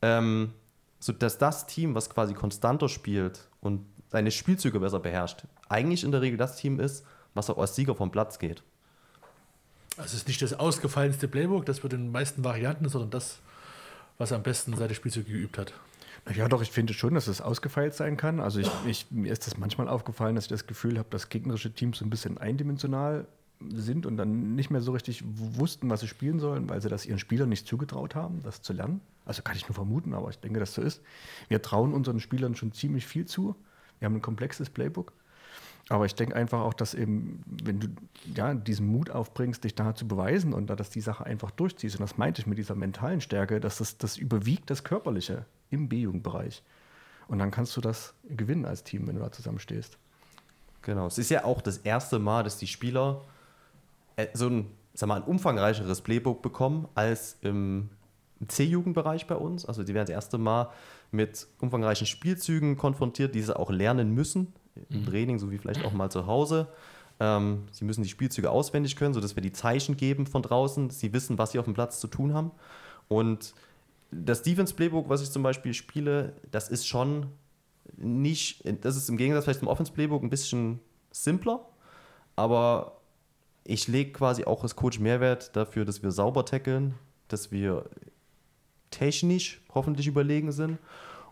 ähm, sodass das Team, was quasi konstanter spielt und seine Spielzüge besser beherrscht, eigentlich in der Regel das Team ist, was auch als Sieger vom Platz geht. Also es ist nicht das ausgefallenste Playbook, das wird in den meisten Varianten, sondern das, was am besten seine Spielzüge geübt hat. Ja, doch, ich finde schon, dass es ausgefeilt sein kann. Also ich, ich, mir ist das manchmal aufgefallen, dass ich das Gefühl habe, dass gegnerische Teams so ein bisschen eindimensional sind und dann nicht mehr so richtig wussten, was sie spielen sollen, weil sie das ihren Spielern nicht zugetraut haben, das zu lernen. Also kann ich nur vermuten, aber ich denke, dass so ist. Wir trauen unseren Spielern schon ziemlich viel zu. Wir haben ein komplexes Playbook. Aber ich denke einfach auch, dass eben, wenn du ja, diesen Mut aufbringst, dich da zu beweisen und da, dass die Sache einfach durchziehst, und das meinte ich mit dieser mentalen Stärke, dass das, das überwiegt das Körperliche im B-Jugendbereich. Und dann kannst du das gewinnen als Team, wenn du da zusammenstehst. Genau. Es ist ja auch das erste Mal, dass die Spieler äh, so ein, sag mal, ein umfangreicheres Playbook bekommen als im im C-Jugendbereich bei uns. Also die werden das erste Mal mit umfangreichen Spielzügen konfrontiert, die sie auch lernen müssen im Training, sowie vielleicht auch mal zu Hause. Ähm, sie müssen die Spielzüge auswendig können, sodass wir die Zeichen geben von draußen. Sie wissen, was sie auf dem Platz zu tun haben. Und das Defense Playbook, was ich zum Beispiel spiele, das ist schon nicht, das ist im Gegensatz vielleicht zum Offense Playbook ein bisschen simpler, aber ich lege quasi auch als Coach Mehrwert dafür, dass wir sauber tackeln, dass wir technisch hoffentlich überlegen sind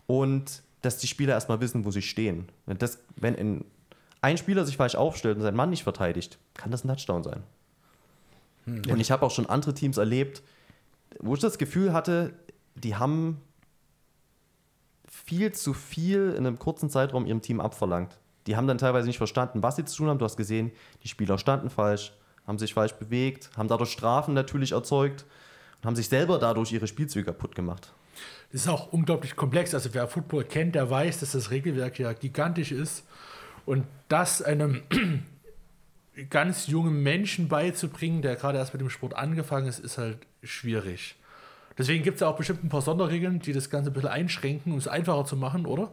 und dass die Spieler erstmal wissen, wo sie stehen. Wenn, das, wenn ein, ein Spieler sich falsch aufstellt und sein Mann nicht verteidigt, kann das ein Touchdown sein. Und ich habe auch schon andere Teams erlebt, wo ich das Gefühl hatte, die haben viel zu viel in einem kurzen Zeitraum ihrem Team abverlangt. Die haben dann teilweise nicht verstanden, was sie zu tun haben. Du hast gesehen, die Spieler standen falsch, haben sich falsch bewegt, haben dadurch Strafen natürlich erzeugt und haben sich selber dadurch ihre Spielzüge kaputt gemacht. Das ist auch unglaublich komplex. Also wer Football kennt, der weiß, dass das Regelwerk ja gigantisch ist. Und das einem ganz jungen Menschen beizubringen, der gerade erst mit dem Sport angefangen ist, ist halt schwierig. Deswegen gibt es ja auch bestimmt ein paar Sonderregeln, die das Ganze ein bisschen einschränken, um es einfacher zu machen, oder?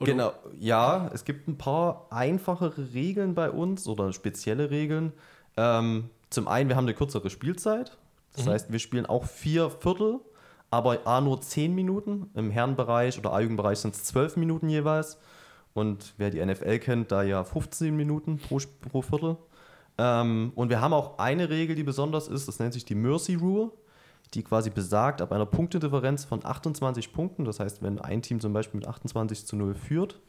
oder? Genau, ja, es gibt ein paar einfachere Regeln bei uns oder spezielle Regeln. Ähm, zum einen, wir haben eine kürzere Spielzeit. Das heißt, wir spielen auch vier Viertel, aber A nur zehn Minuten. Im Herrenbereich oder A-Jugendbereich sind es zwölf Minuten jeweils. Und wer die NFL kennt, da ja 15 Minuten pro, pro Viertel. Ähm, und wir haben auch eine Regel, die besonders ist, das nennt sich die Mercy Rule. die quasi besagt, ab einer Punktedifferenz von 28 Punkten, das heißt, wenn ein Team zum Beispiel mit 28 zu 0 führt,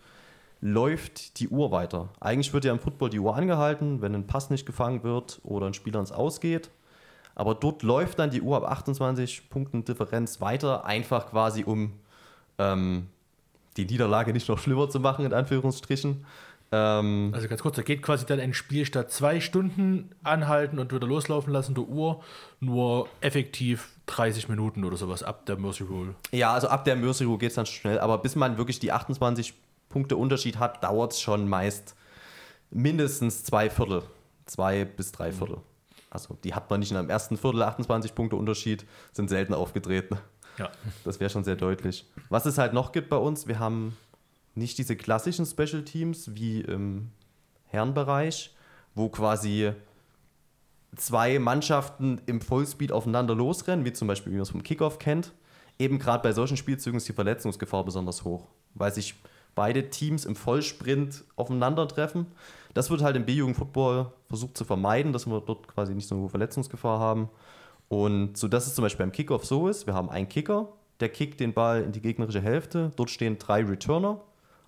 läuft die Uhr weiter. Eigentlich wird ja im Football die Uhr angehalten, wenn ein Pass nicht gefangen wird oder ein Spieler ins Ausgeht. Aber dort läuft dann die Uhr ab 28 Punkten Differenz weiter, einfach quasi um ähm, die Niederlage nicht noch schlimmer zu machen, in Anführungsstrichen. Ähm, Also ganz kurz, da geht quasi dann ein Spiel statt zwei Stunden anhalten und wieder loslaufen lassen der Uhr, nur effektiv 30 Minuten oder sowas ab der Mercy Rule. ja, also ab der Mercy Rule geht es dann schnell, aber bis man wirklich die 28 Punkte Unterschied hat, dauert es schon meist mindestens zwei Viertel. Zwei bis drei Viertel. Also die hat man nicht in einem ersten Viertel 28 Punkte Unterschied, sind selten aufgetreten. Ja. Das wäre schon sehr deutlich. Was es halt noch gibt bei uns, wir haben nicht diese klassischen Special Teams wie im Herrenbereich, wo quasi zwei Mannschaften im Vollspeed aufeinander losrennen, wie zum Beispiel, wie man es vom Kickoff kennt. Eben gerade bei solchen Spielzügen ist die Verletzungsgefahr besonders hoch, weil sich beide Teams im Vollsprint aufeinandertreffen. Das wird halt im B-Jugend-Football versucht zu vermeiden, dass wir dort quasi nicht so eine hohe Verletzungsgefahr haben. Und so dass es zum Beispiel beim Kickoff so ist, wir haben einen Kicker, der kickt den Ball in die gegnerische Hälfte, dort stehen drei Returner,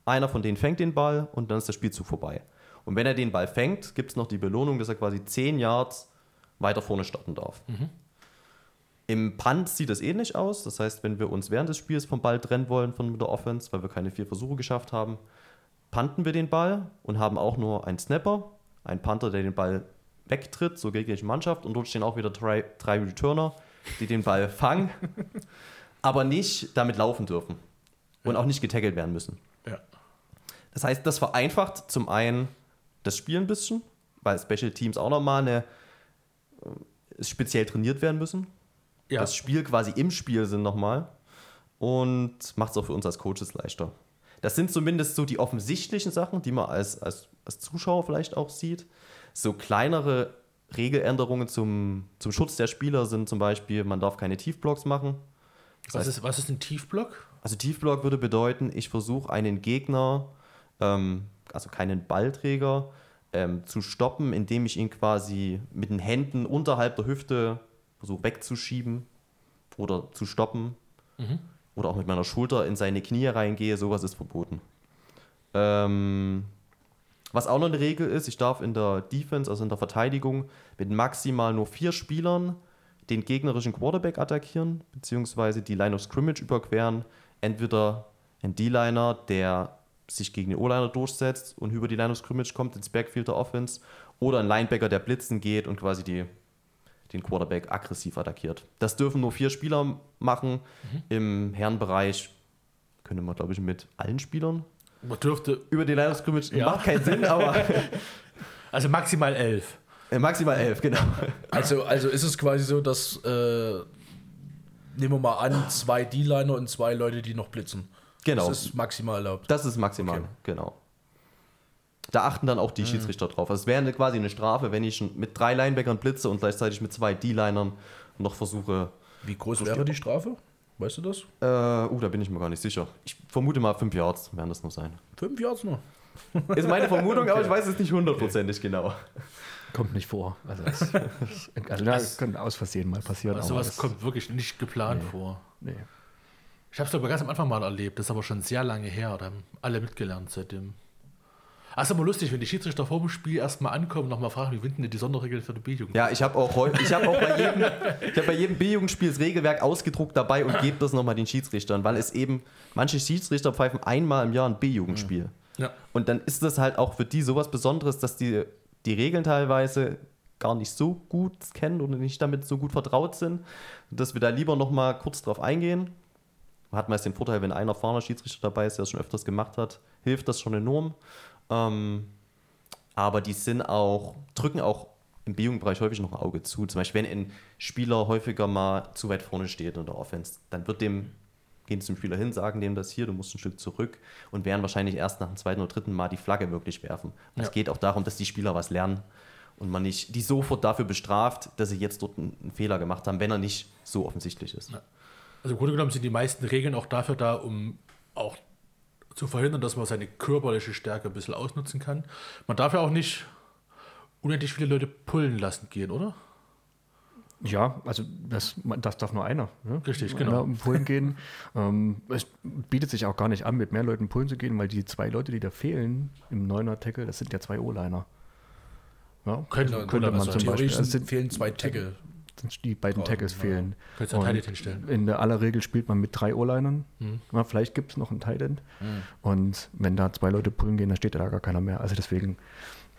einer von denen fängt den Ball und dann ist der Spielzug vorbei. Und wenn er den Ball fängt, gibt es noch die Belohnung, dass er quasi 10 Yards weiter vorne starten darf. Im Punt sieht es ähnlich aus. Das heißt, wenn wir uns während des Spiels vom Ball trennen wollen von der Offense, weil wir keine vier Versuche geschafft haben, punten wir den Ball und haben auch nur einen Snapper, einen Panther, der den Ball wegtritt zur gegnerischen Mannschaft und dort stehen auch wieder drei, drei Returner, die den Ball fangen, aber nicht damit laufen dürfen und auch nicht getaggelt werden müssen. Ja. Das heißt, das vereinfacht zum einen das Spiel ein bisschen, weil Special Teams auch nochmal eine, äh, speziell trainiert werden müssen. Ja. Das Spiel quasi im Spiel sind nochmal und macht es auch für uns als Coaches leichter. Das sind zumindest so die offensichtlichen Sachen, die man als, als, als Zuschauer vielleicht auch sieht. So kleinere Regeländerungen zum, zum Schutz der Spieler sind zum Beispiel, man darf keine Tiefblocks machen. Was ist, was ist ein Tiefblock? Also Tiefblock würde bedeuten, ich versuche einen Gegner, ähm, also keinen Ballträger, ähm, zu stoppen, indem ich ihn quasi mit den Händen unterhalb der Hüfte versuche wegzuschieben oder zu stoppen. Oder auch mit meiner Schulter in seine Knie reingehe, sowas ist verboten. Ähm, was auch noch eine Regel ist, ich darf in der Defense, also in der Verteidigung, mit maximal nur vier Spielern den gegnerischen Quarterback attackieren, beziehungsweise die Line of Scrimmage überqueren. Entweder ein D-Liner, der sich gegen den O-Liner durchsetzt und über die Line of Scrimmage kommt ins Backfield der Offense, oder ein Linebacker, der blitzen geht und quasi die, den Quarterback aggressiv attackiert. Das dürfen nur vier Spieler machen. Im Herrenbereich könnte man, glaube ich, mit allen Spielern Man dürfte, über die Line of Scrimmage. Ja. Macht keinen Sinn, aber also maximal elf. äh, maximal elf, genau. Also, also ist es quasi so, dass, äh, nehmen wir mal an, zwei D-Liner und zwei Leute, die noch blitzen. Genau. Das ist maximal erlaubt. Das ist maximal, Okay. genau. Da achten dann auch die Schiedsrichter drauf. Also es wäre quasi eine Strafe, wenn ich schon mit drei Linebackern blitze und gleichzeitig mit zwei D-Linern noch versuche. Wie groß wäre die Strafe? Weißt du das? Äh, uh, da bin ich mir gar nicht sicher. Ich vermute mal fünf Yards werden das nur sein. Fünf Yards nur. Ist meine Vermutung, aber ich weiß es nicht hundertprozentig genau. Kommt nicht vor. Also das, also das könnte aus Versehen mal passieren. Also sowas kommt wirklich nicht geplant vor. Nee. Ich habe es aber ganz am Anfang mal erlebt, das ist aber schon sehr lange her. Da haben alle mitgelernt seitdem. Ach, ist aber lustig, wenn die Schiedsrichter vor dem Spiel erstmal ankommen und nochmal fragen, wie finden denn die Sonderregeln für die B-Jugend? Ja, ich habe auch, ich hab auch bei jedem, ich hab bei jedem B-Jugendspiel das Regelwerk ausgedruckt dabei und gebe das nochmal den Schiedsrichtern, weil es eben, manche Schiedsrichter pfeifen einmal im Jahr ein B-Jugendspiel. Ja. Und dann ist das halt auch für die sowas Besonderes, dass die die Regeln teilweise gar nicht so gut kennen oder nicht damit so gut vertraut sind, dass wir da lieber nochmal kurz drauf eingehen. Man hat meist den Vorteil, wenn ein erfahrener Schiedsrichter dabei ist, der es schon öfters gemacht hat, hilft das schon enorm. Ähm, aber die sind auch, drücken auch im B-Jugendbereich häufig noch ein Auge zu. Zum Beispiel, wenn ein Spieler häufiger mal zu weit vorne steht in der Offense, dann wird dem, gehen zum Spieler hin, sagen dem das hier, du musst ein Stück zurück und werden wahrscheinlich erst nach dem zweiten oder dritten Mal die Flagge wirklich werfen. Und Es Ja. geht auch darum, dass die Spieler was lernen und man nicht die sofort dafür bestraft, dass sie jetzt dort einen Fehler gemacht haben, wenn er nicht so offensichtlich ist. Also im Grunde genommen sind die meisten Regeln auch dafür da, um auch zu verhindern, dass man seine körperliche Stärke ein bisschen ausnutzen kann. Man darf ja auch nicht unendlich viele Leute pullen lassen gehen, oder? Ja, also das, das darf nur einer. Ne? Richtig, Einer genau. um Pullen gehen. ähm, es bietet sich auch gar nicht an, mit mehr Leuten Pullen zu gehen, weil die zwei Leute, die da fehlen im Neuner Tackle, das sind ja zwei O-Liner. Ja, Könnte, Genau, könnte man zum sagen. Beispiel. Also sind- fehlen zwei Tackle. Die beiden Draußen, Tackles ja. fehlen. Könntest du einen Tight hinstellen. In der aller Regel spielt man mit drei O-Linern. Mhm. Ja, vielleicht gibt es noch einen Tight End. Und wenn da zwei Leute pullen gehen, dann steht da gar keiner mehr. Also deswegen,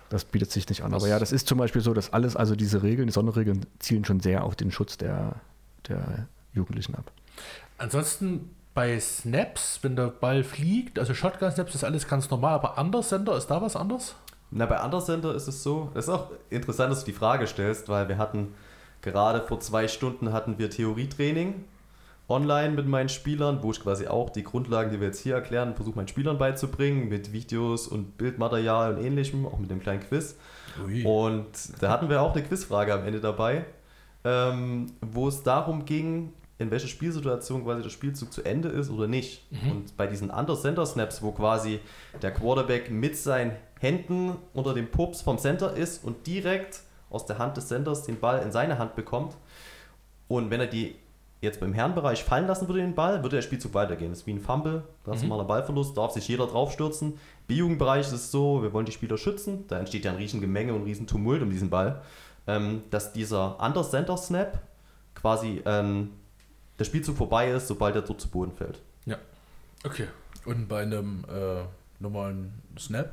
das bietet sich nicht an. Aber ja, das ist zum Beispiel so, dass alles, also diese Regeln, die Sonderregeln zielen schon sehr auf den Schutz der, der Jugendlichen ab. Ansonsten bei Snaps, wenn der Ball fliegt, also Shotgun-Snaps ist alles ganz normal, aber Andersender, ist da was anders? Na, bei Undercenter ist es so, das ist auch interessant, dass du die Frage stellst, weil wir hatten gerade vor zwei Stunden hatten wir Theorietraining online mit meinen Spielern, wo ich quasi auch die Grundlagen, die wir jetzt hier erklären, versuche meinen Spielern beizubringen, mit Videos und Bildmaterial und ähnlichem, auch mit dem kleinen Quiz. Ui. Und da hatten wir auch eine Quizfrage am Ende dabei, ähm, wo es darum ging, in welcher Spielsituation quasi der Spielzug zu Ende ist oder nicht. Und bei diesen Under-Center-Snaps, wo quasi der Quarterback mit seinen Händen unter dem Pups vom Center ist und direkt aus der Hand des Centers den Ball in seine Hand bekommt. Und wenn er die jetzt beim Herrenbereich fallen lassen würde, den Ball, würde der Spielzug weitergehen. Das ist wie ein Fumble, ganz normaler Ballverlust, darf sich jeder draufstürzen. B-Jugendbereich ist es so, wir wollen die Spieler schützen, da entsteht ja ein riesen Gemenge und ein riesen Tumult um diesen Ball, ähm, dass dieser Under-Center-Snap quasi ähm, der Spielzug vorbei ist, sobald er dort zu Boden fällt. Ja. Okay. Und bei einem äh, normalen Snap,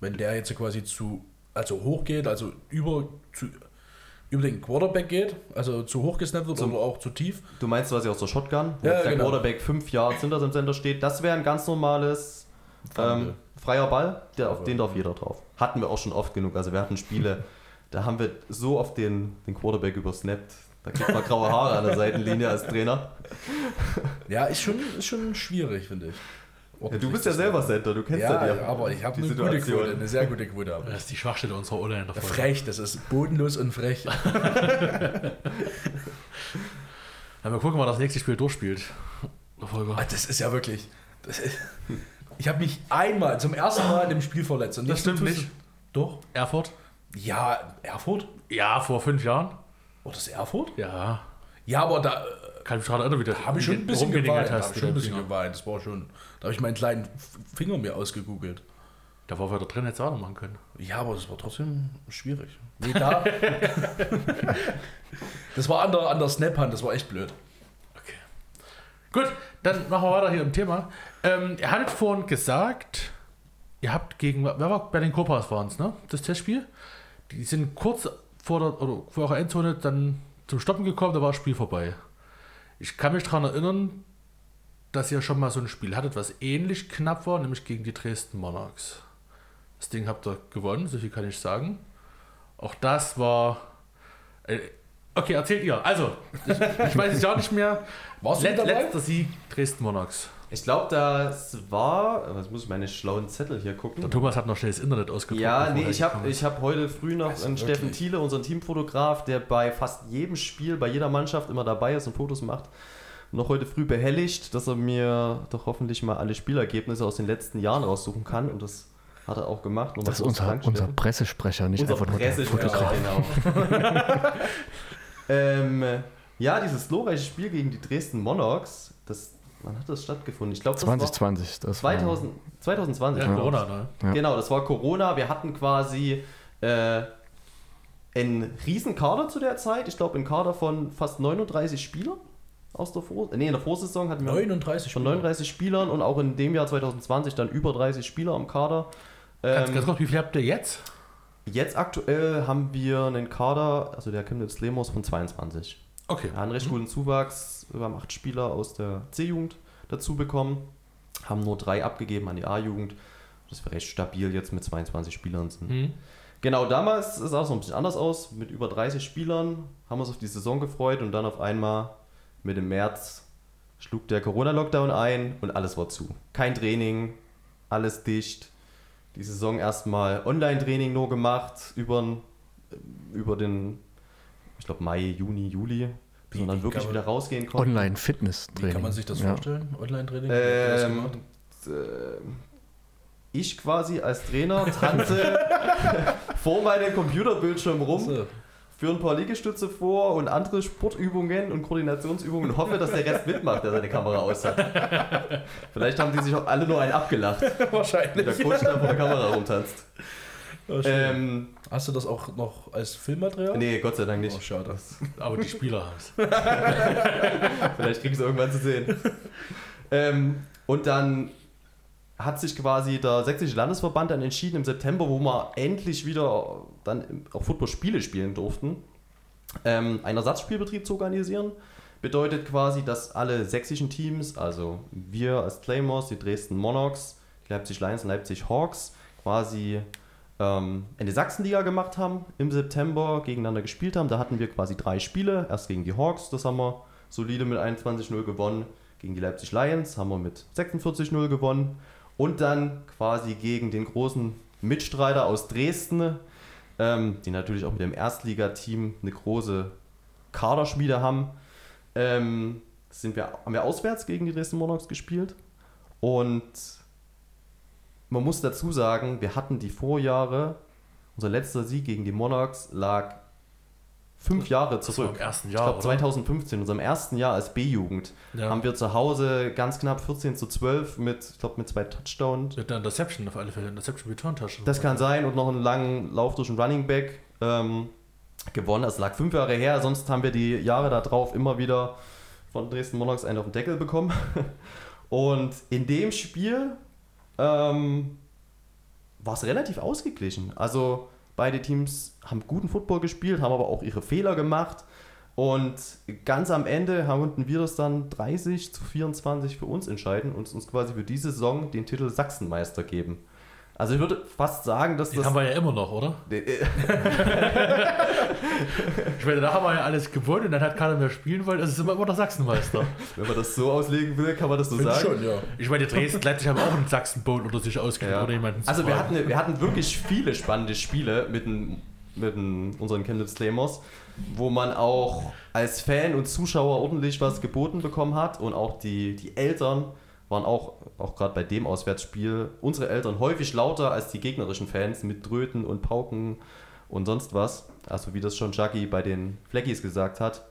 wenn der jetzt quasi zu, also hoch geht, also über, zu, über den Quarterback geht, also zu hoch gesnappt wird Zum- oder auch zu tief. Du meinst quasi aus der Shotgun, wo Ja, der genau. Quarterback fünf Yards hinter dem Center steht, das wäre ein ganz normales ähm, freier Ball, der, auf den darf jeder drauf. Hatten wir auch schon oft genug. Also wir hatten Spiele, da haben wir so oft den, den Quarterback übersnappt. Da kriegt man graue Haare an der Seitenlinie als Trainer. Ja, ist schon, ist schon schwierig, finde ich. Ja, du bist ja selber Center, du kennst ja, Ja, die, aber ich habe eine gute Situation. Quote, eine sehr gute Quote. Aber. Das ist die Schwachstelle unserer O-Line in der Folge. Frech, das ist bodenlos und frech. Ja, mal gucken, wann das nächste Spiel durchspielt. Folge. Ah, Das ist ja wirklich. Das ist, ich habe mich einmal, zum ersten Mal in dem Spiel verletzt. Und Das stimmt nicht. Doch. Erfurt? Ja, Erfurt? Ja, vor fünf Jahren. War das Erfurt? Ja. Ja, aber da Kann ich mich gerade erinnern, wie du habe ich schon ein bisschen geweint. Da habe ich schon ein bisschen geweint. Das war schon. Da habe ich meinen kleinen Finger mir ausgegoogelt. Da war wieder drin, hätte es auch noch machen können. Ja, aber das war trotzdem schwierig. Nee, da. das war an der, an der Snap-Hand, das war echt blöd. Okay. Gut, dann machen wir weiter hier im Thema. Ähm, ihr hattet vorhin gesagt, ihr habt gegen, wer war bei den Copas waren es, ne? Das Testspiel. Die sind kurz vor der oder vor eurer Endzone dann zum Stoppen gekommen, da war das Spiel vorbei. Ich kann mich daran erinnern, dass ihr schon mal so ein Spiel hattet, was ähnlich knapp war, nämlich gegen die Dresden Monarchs. Das Ding habt ihr gewonnen, so viel kann ich sagen. Auch das war. Äh, okay, erzählt ihr. Also, ich, ich weiß es ja nicht mehr. Warst Let, letzter Sieg Dresden Monarchs. Ich glaube, das war. Was muss ich meine schlauen Zettel hier gucken? Der Thomas hat noch schnell das Internet ausgedruckt. Ja, nee, ich habe ich hab heute früh noch Also einen? Steffen Thiele, unseren Teamfotograf, der bei fast jedem Spiel, bei jeder Mannschaft immer dabei ist und Fotos macht, noch heute früh behelligt, dass er mir doch hoffentlich mal alle Spielergebnisse aus den letzten Jahren raussuchen kann und das hat er auch gemacht. Das ist unser, unser. Pressesprecher, nicht Unser einfach nur der Pressesprecher, Fotograf. genau. ähm, ja, dieses glorreiche Spiel gegen die Dresden Monarchs, das, wann hat das stattgefunden? Ich glaube, das 2020, das war war 2000, 2020. Ja, genau. Corona, ne? Ja. Genau, das war Corona. Wir hatten quasi äh, einen riesen Kader zu der Zeit. Ich glaube, einen Kader von fast 39 Spielern aus der Vor nee, in der Vorsaison hatten wir 39 von Spieler. 39 Spielern und auch in dem Jahr 2020 dann über 30 Spieler am Kader. Ähm, ganz kurz, wie viel habt ihr jetzt? jetzt aktuell haben wir einen Kader, also der Chemnitz Lemos von 22. Okay. Wir haben einen recht guten Zuwachs. Wir haben acht Spieler aus der C-Jugend dazu bekommen, haben nur drei abgegeben an die A-Jugend. Das wäre recht stabil jetzt mit 22 Spielern sind. Hm. Genau, damals sah es noch ein bisschen anders aus. Mit über 30 Spielern haben wir uns auf die Saison gefreut und dann auf einmal mit dem März schlug der Corona-Lockdown ein und alles war zu. Kein Training, alles dicht. Die Saison erstmal Online-Training nur gemacht über, über den, ich glaube, Mai, Juni, Juli, bis Wie- man dann wie wirklich man- wieder rausgehen konnte. Wie Online-Fitness-Training. kann man sich das ja. vorstellen? Online-Training? Wie Ähm, äh, ich quasi als Trainer tanze vor meinem Computerbildschirm rum, So. Für ein paar Liegestütze vor und andere Sportübungen und Koordinationsübungen und hoffe, dass der Rest mitmacht, der seine Kamera aus hat. Vielleicht haben die sich auch alle nur einen abgelacht, wie der Wahrscheinlich. Coach da vor der Kamera rumtanzt. Oh, schön. Ähm, Hast du das auch noch als Filmmaterial? nee, Gott sei Dank Oh, nicht. schade. Aber die Spieler haben es. Vielleicht kriegst du irgendwann zu sehen. ähm, und dann hat sich quasi der Sächsische Landesverband dann entschieden im September, wo wir endlich wieder dann auch Football-Spiele spielen durften, ähm, einen Ersatzspielbetrieb zu organisieren. Bedeutet quasi, dass alle sächsischen Teams, also wir als Claymores, die Dresden Monarchs, die Leipzig Lions und Leipzig Hawks, quasi ähm, eine Sachsenliga gemacht haben, im September gegeneinander gespielt haben. Da hatten wir quasi drei Spiele. Erst gegen die Hawks, das haben wir solide mit 21-0 gewonnen. Gegen die Leipzig Lions haben wir mit 46-0 gewonnen. Und dann quasi gegen den großen Mitstreiter aus Dresden, ähm, die natürlich auch mit dem Erstligateam eine große Kaderschmiede haben, ähm, sind wir, haben wir auswärts gegen die Dresden Monarchs gespielt. Und man muss dazu sagen, wir hatten die Vorjahre, unser letzter Sieg gegen die Monarchs lag fünf Jahre zurück. im ersten Ich Jahr. glaube oder? 2015, in unserem ersten Jahr als B-Jugend, Ja. haben wir zu Hause ganz knapp 14 zu 12 mit, ich glaube, mit zwei Touchdowns. Mit einer Interception auf alle Fälle. Interception Return Touchdown. Das kann sein und noch einen langen Lauf durch den Running Back ähm, gewonnen. Das lag fünf Jahre her, sonst haben wir die Jahre darauf immer wieder von Dresden Monarchs einen auf den Deckel bekommen. Und in dem Spiel ähm, war es relativ ausgeglichen. Also beide Teams haben guten Football gespielt, haben aber auch ihre Fehler gemacht. Und ganz am Ende konnten wir das dann 30 zu 24 für uns entscheiden und uns quasi für diese Saison den Titel Sachsenmeister geben. Also ich würde fast sagen, dass Den das... haben wir ja immer noch, oder? Ich meine, da haben wir ja alles gewonnen und dann hat keiner mehr spielen wollen. Also sind wir immer noch Sachsenmeister. Wenn man das so auslegen will, kann man das so Finde ich sagen. schon, ja. Ich meine, Dresden Leipzig haben auch einen Sachsenboot oder sich ausgegeben Ja. oder jemanden zu Also wir hatten, wir hatten wirklich viele spannende Spiele mit, den, mit den, unseren Chemnitz Claymores, wo man auch als Fan und Zuschauer ordentlich was geboten bekommen hat und auch die, die Eltern waren auch, auch gerade bei dem Auswärtsspiel, unsere Eltern häufig lauter als die gegnerischen Fans mit Dröten und Pauken und sonst was. Also wie das schon Jackie bei den Fleckies gesagt hat.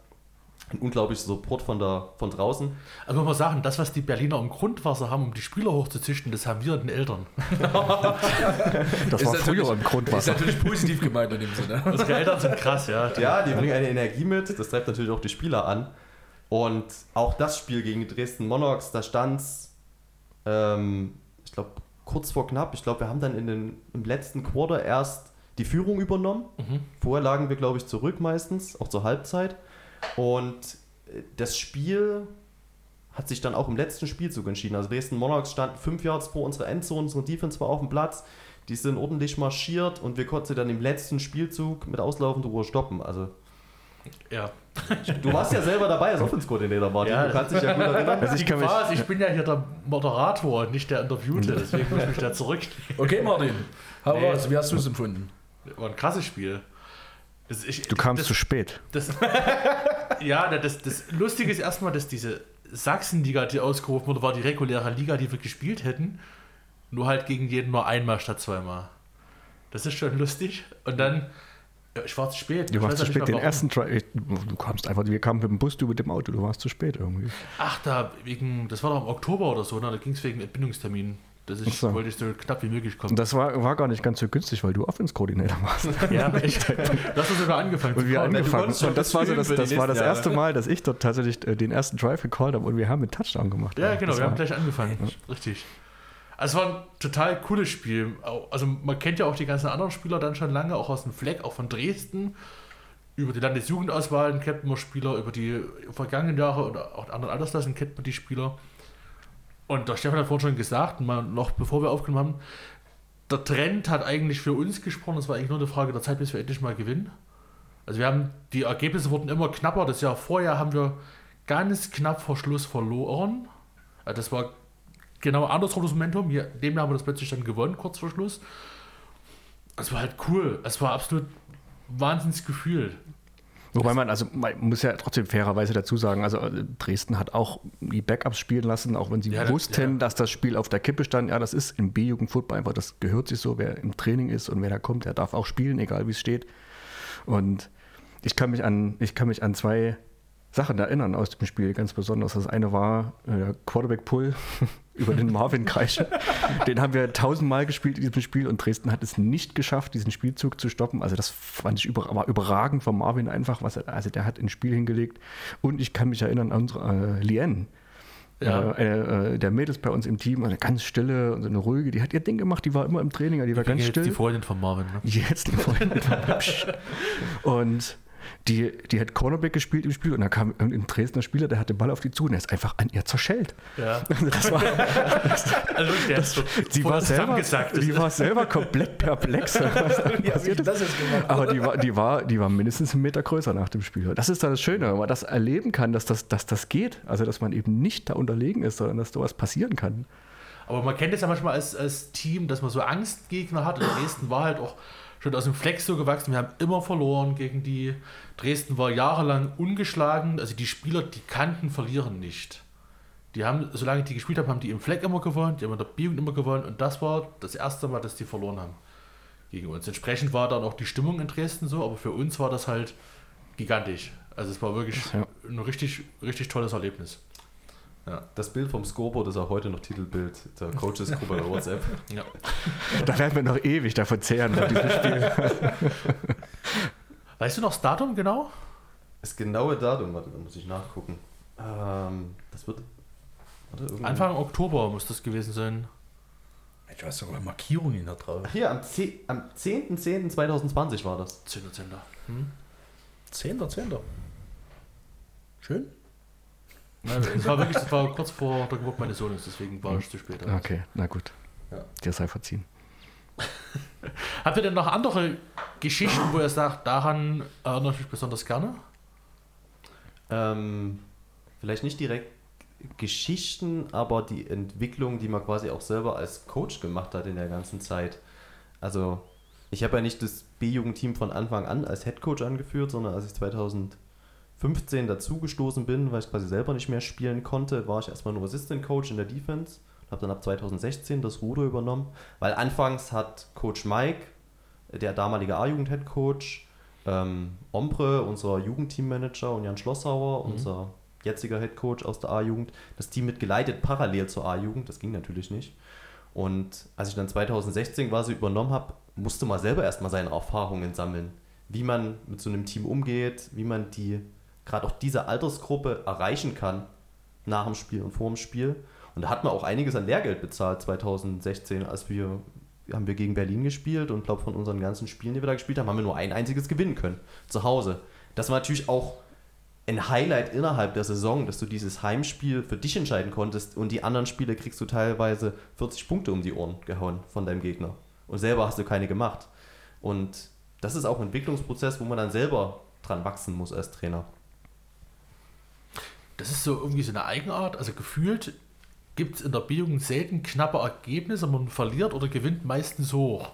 Ein unglaublicher Support von, der, von draußen. Also muss man sagen, das, was die Berliner im Grundwasser haben, um die Spieler hochzuzüchten, das haben wir den Eltern. Das war früher im Ist Grundwasser. natürlich positiv gemeint in dem Sinne. Unsere Eltern sind krass, ja. Die- Ja, die bringen eine Energie mit, das treibt natürlich auch die Spieler an. Und auch das Spiel gegen die Dresden Monarchs, da stand es, ähm, ich glaube, kurz vor knapp. Ich glaube, wir haben dann in den, im letzten Quarter erst die Führung übernommen. Vorher lagen wir, glaube ich, zurück meistens, auch zur Halbzeit. Und äh, das Spiel hat sich dann auch im letzten Spielzug entschieden. Also Dresden Monarchs stand fünf Yards vor unserer Endzone, unsere Defense war auf dem Platz. Die sind ordentlich marschiert und wir konnten sie dann im letzten Spielzug mit auslaufender Uhr stoppen. Also ja. Du warst ja selber dabei als Offense-Koordinator, Martin. Ja. du kannst dich ja gut erinnern. Also ich kann mich, ich bin ja hier der Moderator und nicht der Interviewte, deswegen muss ich mich da zurücknehmen. Okay, Martin. Hau Nee. raus, wie hast du es empfunden? War ein krasses Spiel. Das, ich, du kamst das, zu spät. Das, ja, das, das Lustige ist erstmal, dass diese Sachsenliga, die ausgerufen wurde, war die reguläre Liga, die wir gespielt hätten. Nur halt gegen jeden nur einmal statt zweimal. Das ist schon lustig. Und dann, ja, ich war zu spät. Du Ich warst zu spät. Den warum. ersten Try. Du kamst einfach, wir kamen mit dem Bus, du mit dem Auto, du warst zu spät irgendwie. Ach, da wegen, das war doch im Oktober oder so, ne? da ging es wegen Entbindungstermin. Das ist, Ach so. wollte ich so knapp wie möglich kommen. Das war, war gar nicht ganz so günstig, weil du Offense-Koordinator warst. Ja, echt. Du hast sogar angefangen Und wir du angefangen. Und das war, so das, das, war das erste. Mal, dass ich dort tatsächlich äh, den ersten Drive gecallt habe und wir haben mit Touchdown gemacht. Ja, genau, Das wir haben gleich angefangen. Richtig. Also es war ein total cooles Spiel. Also man kennt ja auch die ganzen anderen Spieler dann schon lange, auch aus dem Fleck, auch von Dresden. Über die Landesjugendauswahlen kennt man Spieler, über die vergangenen Jahre oder auch anderen Altersklassen kennt man die Spieler. Und der Stefan hat vorhin schon gesagt, mal noch bevor wir aufgenommen haben, der Trend hat eigentlich für uns gesprochen, es war eigentlich nur eine Frage der Zeit, bis wir endlich mal gewinnen. Also wir haben, die Ergebnisse wurden immer knapper. Das Jahr vorher haben wir ganz knapp vor Schluss verloren. Also das war genau andersrum das Momentum. Hier, dem haben wir das plötzlich dann gewonnen, kurz vor Schluss. Es war halt cool. Es war absolut Wahnsinnsgefühl. Wobei man, also man muss ja trotzdem fairerweise dazu sagen, also Dresden hat auch die Backups spielen lassen, auch wenn sie Ja, wussten, ja. dass das Spiel auf der Kippe stand. Ja, das ist im B-Jugend-Football einfach, das gehört sich so, wer im Training ist und wer da kommt, der darf auch spielen, egal wie es steht. Und ich kann mich an, ich kann mich an zwei Sachen erinnern aus dem Spiel, ganz besonders. Das eine war äh, Quarterback-Pull über den Marvin Kreische. den haben wir tausendmal gespielt in diesem Spiel und Dresden hat es nicht geschafft, diesen Spielzug zu stoppen. Also das fand ich über, war überragend von Marvin einfach, was er, also der hat ins Spiel hingelegt. Und ich kann mich erinnern an unsere äh, Lien. Ja. Äh, äh, der Mädels bei uns im Team, eine ganz stille und so eine ruhige, die hat ihr Ding gemacht, die war immer im Training, die war ganz Jetzt still. die Freundin von Marvin. Ne? Jetzt die Freundin von Psch. Und die, die hat Cornerback gespielt im Spiel und da kam irgendein Dresdner Spieler, der hat den Ball auf die zu und er ist einfach an ihr zerschellt. Ja. Das war, Also der ist so sie, war selber, die war selber komplett perplex. was Ja, passiert ist. das? Aber die war, die, war, die war mindestens einen Meter größer nach dem Spiel. Das ist da das Schöne, wenn man das erleben kann, dass das, dass das geht. Also, dass man eben nicht da unterlegen ist, sondern dass sowas passieren kann. Aber man kennt es ja manchmal als, als Team, dass man so Angstgegner hat. Und Dresden war halt auch schon aus dem Flex so gewachsen. Wir haben immer verloren gegen die. Dresden war jahrelang ungeschlagen. Also die Spieler, die kannten, verlieren nicht. Die haben, solange die gespielt haben, haben die im Fleck immer gewonnen, die haben in der B-Jugend immer gewonnen. Und das war das erste Mal, dass die verloren haben gegen uns. Entsprechend war dann auch die Stimmung in Dresden so, aber für uns war das halt gigantisch. Also es war wirklich Ja. ein richtig, richtig tolles Erlebnis. Das Bild vom Scoreboard ist auch heute noch Titelbild der Coaches-Gruppe bei WhatsApp. Ja. Da werden wir noch ewig davon zehren von diesem Spiel. Weißt du noch das Datum genau? Das genaue Datum, warte, da muss ich nachgucken. Ähm, das wird. Warte, irgendwie- Anfang Oktober muss das gewesen sein. Ich weiß sogar Markierungen da drauf. Hier, am, 10 am 10.10.2020 war das. 10. Hm? 10.10. Schön. Nein, es war wirklich, das war kurz vor der Geburt meines Sohnes, deswegen war ich zu spät. Okay, na gut. Ja. Dir sei verziehen. Habt ihr denn noch andere Geschichten, wo ihr sagt, daran erinnere ich mich besonders gerne? Ähm, vielleicht nicht direkt Geschichten, aber die Entwicklung, die man quasi auch selber als Coach gemacht hat in der ganzen Zeit. Also, ich habe ja nicht das B-Jugendteam von Anfang an als Head Coach angeführt, sondern als ich 2015 dazugestoßen bin, weil ich quasi selber nicht mehr spielen konnte, war ich erstmal nur Assistant Coach in der Defense. Habe dann ab 2016 das Ruder übernommen, weil anfangs hat Coach Mike, der damalige A-Jugend-Head Coach, ähm, Ombre, unser Jugendteammanager und Jan Schlossauer, unser jetziger Head Coach aus der A-Jugend, das Team mitgeleitet parallel zur A-Jugend. Das ging natürlich nicht. Und als ich dann 2016 quasi übernommen habe, musste man selber erstmal seine Erfahrungen sammeln, wie man mit so einem Team umgeht, wie man die gerade auch diese Altersgruppe erreichen kann nach dem Spiel und vor dem Spiel. Und da hat man auch einiges an Lehrgeld bezahlt 2016, als wir haben wir gegen Berlin gespielt und glaube von unseren ganzen Spielen, die wir da gespielt haben, haben wir nur ein einziges gewinnen können zu Hause. Das war natürlich auch ein Highlight innerhalb der Saison, dass du dieses Heimspiel für dich entscheiden konntest und die anderen Spiele kriegst du teilweise 40 Punkte um die Ohren gehauen von deinem Gegner. Und selber hast du keine gemacht. Und das ist auch ein Entwicklungsprozess, wo man dann selber dran wachsen muss als Trainer. Das ist so irgendwie so eine Eigenart. Also gefühlt gibt es in der B-Jugend selten knappe Ergebnisse. Man verliert oder gewinnt meistens hoch.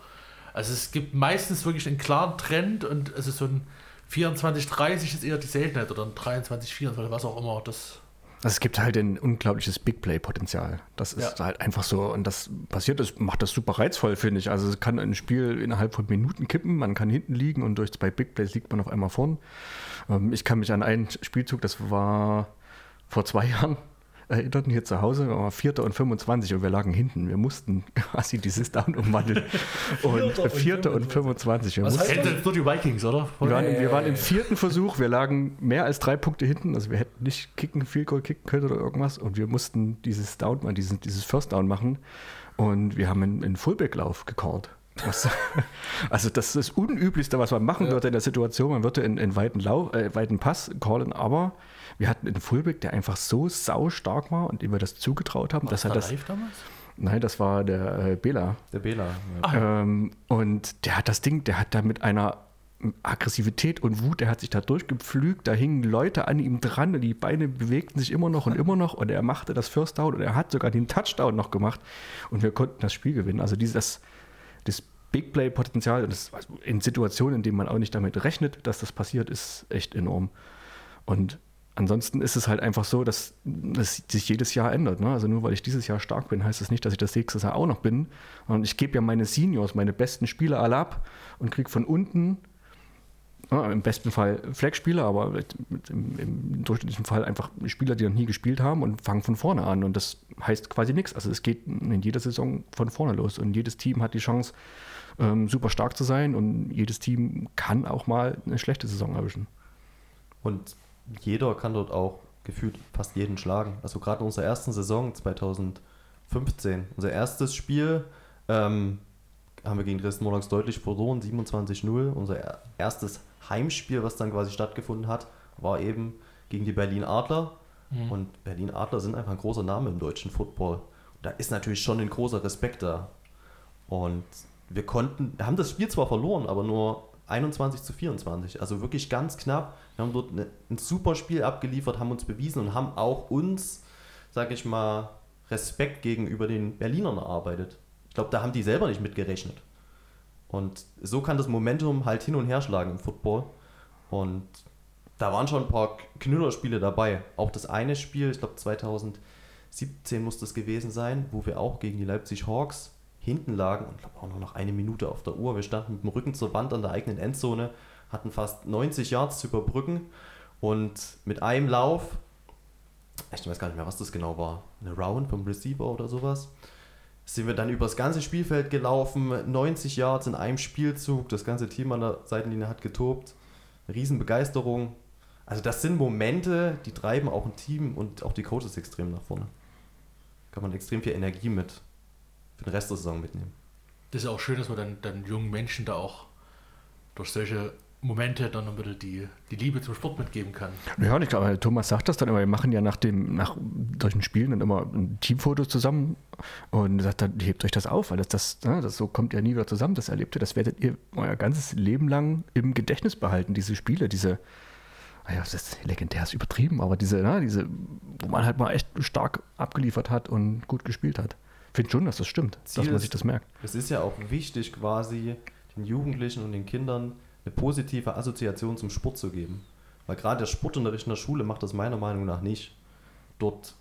Also es gibt meistens wirklich einen klaren Trend und es ist so ein 24-30 ist eher die Seltenheit oder ein 23-24, was auch immer. Das Also es gibt halt ein unglaubliches Big Play-Potenzial. Das ist Ja. halt einfach so. Und das passiert, das macht das super reizvoll, finde ich. Also es kann ein Spiel innerhalb von Minuten kippen, man kann hinten liegen und durch zwei Big Plays liegt man auf einmal vorn. Ähm, ich kann mich an einen Spielzug, das war vor zwei Jahren, erinnern hier zu Hause, war Vierter und 25 und wir lagen hinten. Wir mussten quasi dieses Down umwandeln. Und Vierter und Vierter und 25. Wir Was mussten heißt nur die Vikings, oder? wir waren, Ja, wir ja, waren im ja. vierten Versuch, wir lagen mehr als drei Punkte hinten, also wir hätten nicht kicken, Field Goal kicken können oder irgendwas und wir mussten dieses Down, mal dieses, dieses First Down machen und wir haben einen, einen Fullback-Lauf gecallt. Was, also das ist das Unüblichste, was man machen würde in der Situation. Man würde einen, einen weiten, Lauf, äh, weiten Pass callen, aber wir hatten einen Fullback, der einfach so sau stark war und dem wir das zugetraut haben, dass er war das. live damals? Nein, das war der äh, Bela. Der Bela. Ähm, und der hat das Ding, der hat da mit einer Aggressivität und Wut, der hat sich da durchgepflügt, da hingen Leute an ihm dran und die Beine bewegten sich immer noch und immer noch und er machte das First Down und er hat sogar den Touchdown noch gemacht und wir konnten das Spiel gewinnen. Also dieses das Big Play Potenzial das, also in Situationen, in denen man auch nicht damit rechnet, dass das passiert, ist echt enorm. Und ansonsten ist es halt einfach so, dass das sich jedes Jahr ändert. Ne? Also nur weil ich dieses Jahr stark bin, heißt das nicht, dass ich das nächstes Jahr auch noch bin. Und ich gebe ja meine Seniors, meine besten Spieler alle ab und kriege von unten ja, im besten Fall Flagspieler, aber im, im durchschnittlichen Fall einfach Spieler, die noch nie gespielt haben und fangen von vorne an. Und das heißt quasi nichts. Also es geht in jeder Saison von vorne los und jedes Team hat die Chance, ähm, super stark zu sein und jedes Team kann auch mal eine schlechte Saison erwischen. Und jeder kann dort auch gefühlt fast jeden schlagen. Also gerade in unserer ersten Saison 2015, unser erstes Spiel, ähm, haben wir gegen Dresden Monarchs deutlich verloren, 27-0. Unser erstes Heimspiel, was dann quasi stattgefunden hat, war eben gegen die Berlin Adler. Mhm. Und Berlin Adler sind einfach ein großer Name im deutschen Football. Und da ist natürlich schon ein großer Respekt da. Und wir konnten, haben das Spiel zwar verloren, aber nur 21 zu 24. Also wirklich ganz knapp. Wir haben dort eine, ein super Spiel abgeliefert, haben uns bewiesen und haben auch uns, sag ich mal, Respekt gegenüber den Berlinern erarbeitet. Ich glaube, da haben die selber nicht mitgerechnet. Und so kann das Momentum halt hin und her schlagen im Football. Und da waren schon ein paar Knüllerspiele dabei. Auch das eine Spiel, ich glaube 2017 muss das gewesen sein, wo wir auch gegen die Leipzig Hawks hinten lagen und glaube auch nur noch eine Minute auf der Uhr. Wir standen mit dem Rücken zur Wand an der eigenen Endzone, hatten fast 90 Yards zu überbrücken und mit einem Lauf, ich weiß gar nicht mehr, was das genau war, eine Round vom Receiver oder sowas, sind wir dann über das ganze Spielfeld gelaufen, 90 Yards in einem Spielzug, das ganze Team an der Seitenlinie hat getobt, Riesenbegeisterung. Also das sind Momente, die treiben auch ein Team und auch die Coaches extrem nach vorne. Kann man extrem viel Energie mit den Rest der Saison mitnehmen. Das ist auch schön, dass man dann, dann jungen Menschen da auch durch solche Momente dann ein bisschen die, die Liebe zum Sport mitgeben kann. Ja, und ich glaube, Thomas sagt das dann immer, wir machen ja nach dem, nach solchen Spielen dann immer ein Teamfoto zusammen und sagt dann, hebt euch das auf, weil das, das, ne, das so kommt ja nie wieder zusammen, das erlebt ihr, das werdet ihr euer ganzes Leben lang im Gedächtnis behalten, diese Spiele, diese, naja, das ist legendär, ist übertrieben, aber diese, na, ne, diese, wo man halt mal echt stark abgeliefert hat und gut gespielt hat finde schon, dass das stimmt, Ziel dass man sich das merkt. Es ist ja auch wichtig, quasi den Jugendlichen und den Kindern eine positive Assoziation zum Sport zu geben. Weil gerade der Sportunterricht in der Schule macht das meiner Meinung nach nicht. Dort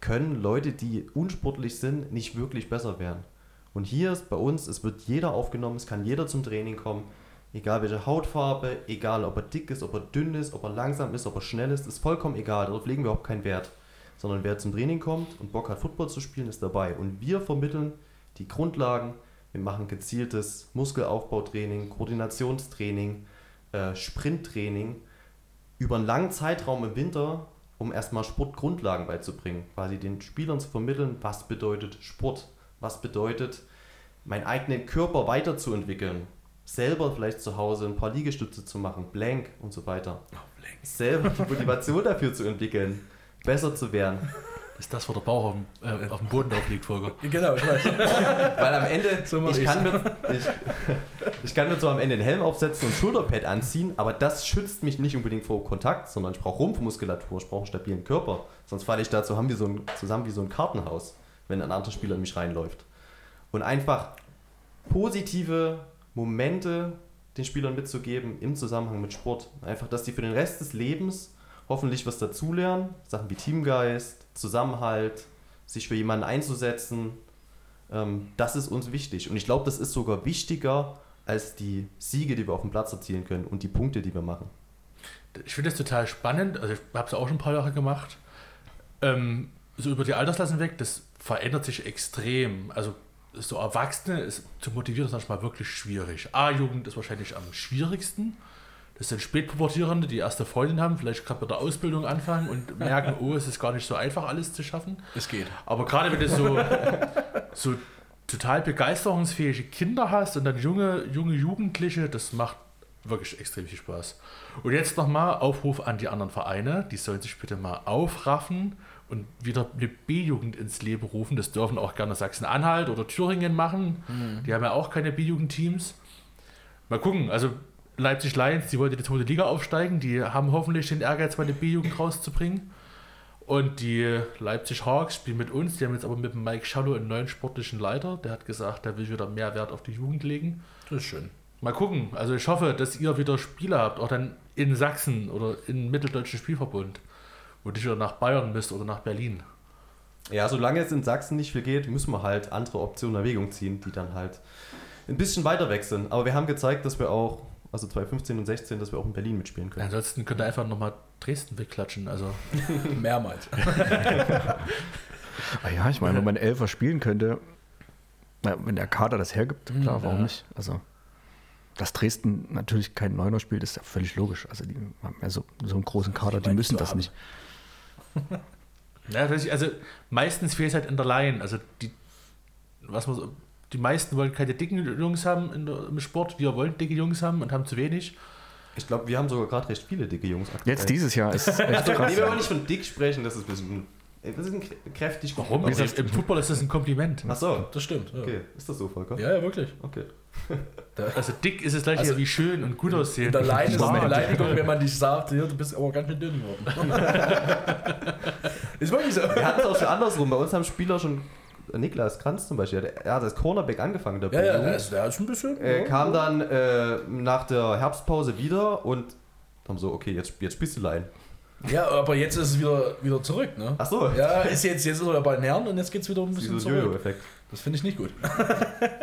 können Leute, die unsportlich sind, nicht wirklich besser werden. Und hier ist bei uns, es wird jeder aufgenommen, es kann jeder zum Training kommen, egal welche Hautfarbe, egal ob er dick ist, ob er dünn ist, ob er langsam ist, ob er schnell ist, ist vollkommen egal, darauf legen wir überhaupt keinen Wert sondern wer zum Training kommt und Bock hat, Football zu spielen, ist dabei. Und wir vermitteln die Grundlagen. Wir machen gezieltes Muskelaufbautraining, Koordinationstraining, äh, Sprinttraining über einen langen Zeitraum im Winter, um erstmal Sportgrundlagen beizubringen. Quasi den Spielern zu vermitteln, was bedeutet Sport, was bedeutet, meinen eigenen Körper weiterzuentwickeln, selber vielleicht zu Hause ein paar Liegestütze zu machen, blank und so weiter. Oh, selber die Motivation dafür zu entwickeln besser zu werden. Ist das, wo der Bauch auf dem, äh, auf dem Boden aufliegt, Volker? Genau, ich weiß. Weil am Ende, so ich, kann mir, ich, ich, kann mir so am Ende einen Helm aufsetzen und ein Schulterpad anziehen, aber das schützt mich nicht unbedingt vor Kontakt, sondern ich brauche Rumpfmuskulatur, ich brauche einen stabilen Körper. Sonst falle ich dazu haben wir so ein, zusammen wie so ein Kartenhaus, wenn ein anderer Spieler in mich reinläuft. Und einfach positive Momente den Spielern mitzugeben im Zusammenhang mit Sport. Einfach, dass die für den Rest des Lebens hoffentlich was dazulernen. Sachen wie Teamgeist, Zusammenhalt, sich für jemanden einzusetzen. Ähm, das ist uns wichtig. Und ich glaube, das ist sogar wichtiger als die Siege, die wir auf dem Platz erzielen können und die Punkte, die wir machen. Ich finde das total spannend. Also ich habe es auch schon ein paar Jahre gemacht. Ähm, so über die Altersklassen weg, das verändert sich extrem. Also so Erwachsene ist, zu motivieren ist manchmal wirklich schwierig. A-Jugend ist wahrscheinlich am schwierigsten. Das sind Spätpubertierende, die erste Freundin haben, vielleicht gerade bei der Ausbildung anfangen und merken, oh, es ist gar nicht so einfach, alles zu schaffen. Es geht. Aber gerade wenn du so, so total begeisterungsfähige Kinder hast und dann junge, junge Jugendliche, das macht wirklich extrem viel Spaß. Und jetzt nochmal Aufruf an die anderen Vereine, die sollen sich bitte mal aufraffen und wieder eine B-Jugend ins Leben rufen. Das dürfen auch gerne Sachsen-Anhalt oder Thüringen machen. Mhm. Die haben ja auch keine B-Jugend-Teams. Mal gucken, also Leipzig Lions, die wollten die zweite Liga aufsteigen, die haben hoffentlich den Ehrgeiz, meine B-Jugend rauszubringen. Und die Leipzig Hawks spielen mit uns, die haben jetzt aber mit Mike Schallow einen neuen sportlichen Leiter, der hat gesagt, der will wieder mehr Wert auf die Jugend legen. Das ist schön. Mal gucken. Also ich hoffe, dass ihr wieder Spiele habt, auch dann in Sachsen oder im Mitteldeutschen Spielverbund, wo dich wieder nach Bayern müsst oder nach Berlin. Ja, solange es in Sachsen nicht viel geht, müssen wir halt andere Optionen in Erwägung ziehen, die dann halt ein bisschen weiter weg sind. Aber wir haben gezeigt, dass wir auch also 2015 und 16, dass wir auch in Berlin mitspielen können. Ansonsten könnt ihr einfach nochmal Dresden wegklatschen. Also, Mehrmals. Ah ja, ich meine, wenn man Elfer spielen könnte, na, wenn der Kader das hergibt, klar, warum ja. nicht? Also, dass Dresden natürlich kein Neuner spielt, ist ja völlig logisch. Also, die haben ja so, so einen großen Kader, die müssen das haben- nicht. ja, also meistens fehlt es halt in der Line. Also die, was man so, die meisten wollen keine dicken Jungs haben in der, im Sport. Wir wollen dicke Jungs haben und haben zu wenig. Ich glaube, wir haben sogar gerade recht viele dicke Jungs aktuell. Jetzt dieses Jahr ist echt Also, krass. nee, wir wollen nicht von dick sprechen, das ist ein bisschen. Das ist ein krä- kräftig. Warum? Also, Im Fußball ist das ein Kompliment. Ach so, Das stimmt. Ja, okay. Ist das so, Volker? ja, ja wirklich. Okay. Also dick ist es gleich Also- wie schön und gut aussehen. In der Line ist es eine. Beleidigung, wenn man dich sagt, ja, du bist aber ganz schön dünn geworden. ist wirklich so. Wir hatten es auch schon andersrum. Bei uns haben Spieler schon. Niklas Kranz zum Beispiel, er hat als Cornerback angefangen. Der Ja, ja, der ist, der ist ein bisschen. äh, ja. kam dann äh, nach der Herbstpause wieder und haben so, okay, jetzt, jetzt spielst du Line. Ja, aber jetzt ist es wieder, wieder zurück, ne? Ach so, Ja, ist jetzt, jetzt ist er bei den Herren und jetzt geht es wieder ein wie bisschen so ein zurück. Jojo-Effekt. Das finde ich nicht gut.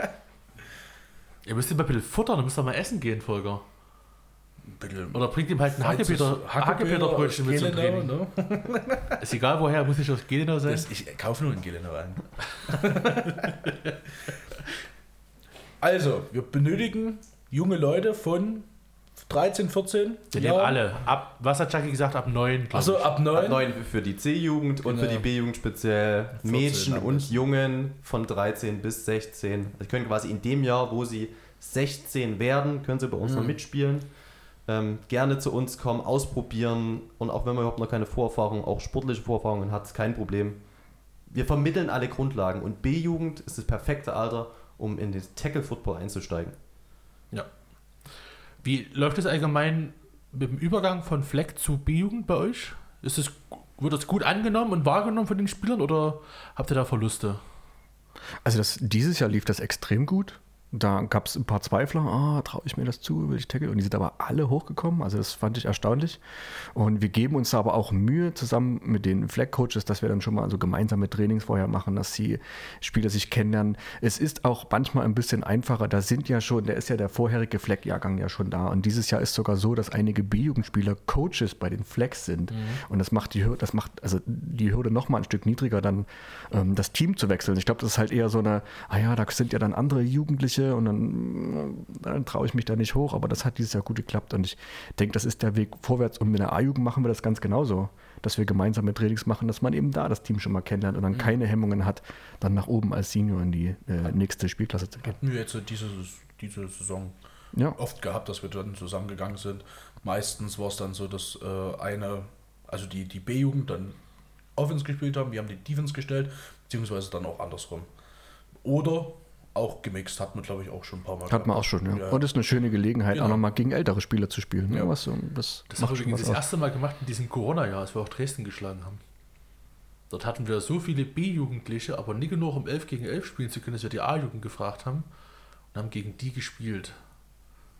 Ihr müsst ihm mal ein bisschen futtern, dann müsst ihr mal essen gehen, Volker. Oder bringt ihm halt ein Hackepeter, Hackepeterbrötchen mit zum Training. Ne? Ist egal woher, muss nicht aus Gelenau sein. Das, ich kaufe nur einen Gelenau ein. also, wir benötigen junge Leute von 13, 14 Wir nehmen alle. Ab, was hat Chucky gesagt? Ab 9, glaube Also ich. ab 9. Ab 9 für die C-Jugend und für Genau. die B-Jugend speziell 14 Mädchen und. Jungen von 13 bis 16. Also können quasi in dem Jahr, wo sie 16 werden, können sie bei Mhm. uns noch mitspielen. Ähm, gerne zu uns kommen, ausprobieren und auch wenn man überhaupt noch keine Vorerfahrung, auch sportliche Vorerfahrungen hat, ist kein Problem. Wir vermitteln alle Grundlagen und B-Jugend ist das perfekte Alter, um in den Tackle-Football einzusteigen. Ja. Wie läuft es allgemein mit dem Übergang von Fleck zu B-Jugend bei euch? Ist es, wird das gut angenommen und wahrgenommen von den Spielern oder habt ihr da Verluste? Also das, dieses Jahr lief das extrem gut. Da gab es ein paar Zweifler, ah, traue ich mir das zu, will ich tackle? Und die sind aber alle hochgekommen, also das fand ich erstaunlich. Und wir geben uns da aber auch Mühe zusammen mit den Flag-Coaches, dass wir dann schon mal so gemeinsame Trainings vorher machen, dass die Spieler sich kennenlernen. Es ist auch manchmal ein bisschen einfacher, da sind ja schon, der ist ja der vorherige Flag-Jahrgang ja schon da. Und dieses Jahr ist sogar so, dass einige B-Jugendspieler Coaches bei den Flags sind. Und das macht die Hürde, das macht also die Hürde noch mal ein Stück niedriger, dann ähm, das Team zu wechseln. Ich glaube, das ist halt eher so eine, ah ja, da sind ja dann andere Jugendliche und dann, dann traue ich mich da nicht hoch, aber das hat dieses Jahr gut geklappt und ich denke, das ist der Weg vorwärts und mit der A-Jugend machen wir das ganz genauso, dass wir gemeinsame Trainings machen, dass man eben da das Team schon mal kennenlernt und dann keine Hemmungen hat, dann nach oben als Senior in die äh, nächste Spielklasse zu gehen. Hatten wir jetzt diese, diese Saison Ja, oft gehabt, dass wir dann zusammengegangen sind. Meistens war es dann so, dass äh, eine, also die, die B-Jugend dann Offense gespielt haben, wir haben die Defense gestellt, beziehungsweise dann auch andersrum. Oder auch gemixt, hat man glaube ich auch schon ein paar Mal hat man auch schon, ja. Ja. Und ist eine schöne Gelegenheit, Genau. auch nochmal gegen ältere Spieler zu spielen. ne? Ja. Was, so- das Das haben wir schon übrigens das aus. erste Mal gemacht in diesem Corona-Jahr, als wir auch Dresden geschlagen haben. Dort hatten wir so viele B-Jugendliche, aber nicht genug, um 11 gegen 11 spielen zu können, dass wir die A-Jugend gefragt haben und haben gegen die gespielt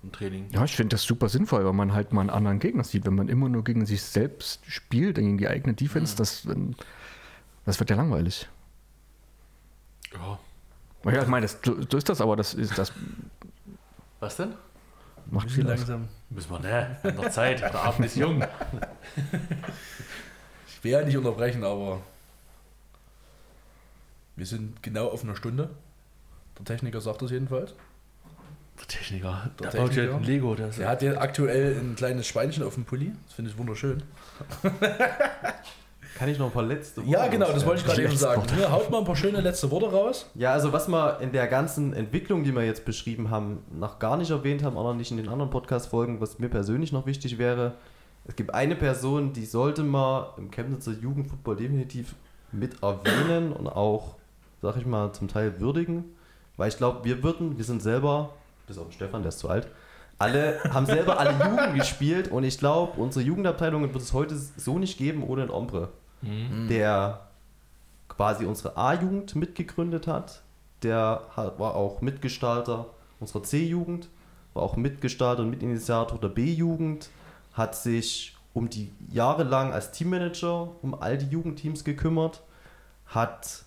im Training. Ja, ich finde das super sinnvoll, weil man halt mal einen anderen Gegner sieht. Wenn man immer nur gegen sich selbst spielt, gegen die eigene Defense, das, das wird ja langweilig. Ja. Ja, ich meine, das, so ist das, aber das, ist, das Was denn? macht viel langsam. Müssen wir, ne? An der Zeit, der Abend ist jung. Ich will ja nicht unterbrechen, aber wir sind genau auf einer Stunde. Der Techniker sagt das jedenfalls. Der Techniker, der, Der baut ja Techniker. ein Lego. Der ist Er hat ja aktuell ein kleines Schweinchen auf dem Pulli. Das finde ich wunderschön. Kann ich noch ein paar letzte Ja, Worte genau, das wollte ich gerade eben sagen. Ja, haut mal ein paar schöne letzte Worte raus. Ja, also was wir in der ganzen Entwicklung, die wir jetzt beschrieben haben, noch gar nicht erwähnt haben, auch noch nicht in den anderen Podcast-Folgen, was mir persönlich noch wichtig wäre, es gibt eine Person, die sollte man im Chemnitzer Jugendfußball definitiv mit erwähnen und auch, sag ich mal, zum Teil würdigen, weil ich glaube, wir würden, wir sind selber, bis auf Stefan, der ist zu alt, alle haben selber alle Jugend gespielt und ich glaube, unsere Jugendabteilungen wird es heute so nicht geben ohne den Ombre, der quasi unsere A-Jugend mitgegründet hat. Der war auch Mitgestalter unserer C-Jugend, war auch Mitgestalter und Mitinitiator der B-Jugend, hat sich um die Jahre lang als Teammanager um all die Jugendteams gekümmert, hat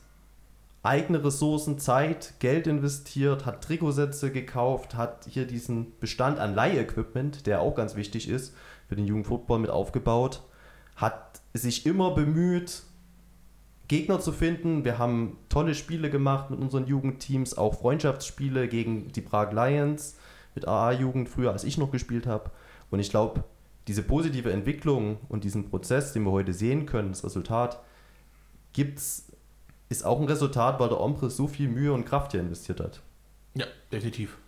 eigene Ressourcen, Zeit, Geld investiert, hat Trikotsätze gekauft, hat hier diesen Bestand an Leihequipment, der auch ganz wichtig ist, für den Jugendfootball mit aufgebaut, hat sich immer bemüht, Gegner zu finden. Wir haben tolle Spiele gemacht mit unseren Jugendteams, auch Freundschaftsspiele gegen die Prag Lions mit AA-Jugend früher, als ich noch gespielt habe. Und ich glaube, diese positive Entwicklung und diesen Prozess, den wir heute sehen können, das Resultat, gibt's, ist auch ein Resultat, weil der Ombre so viel Mühe und Kraft hier investiert hat. Ja, definitiv.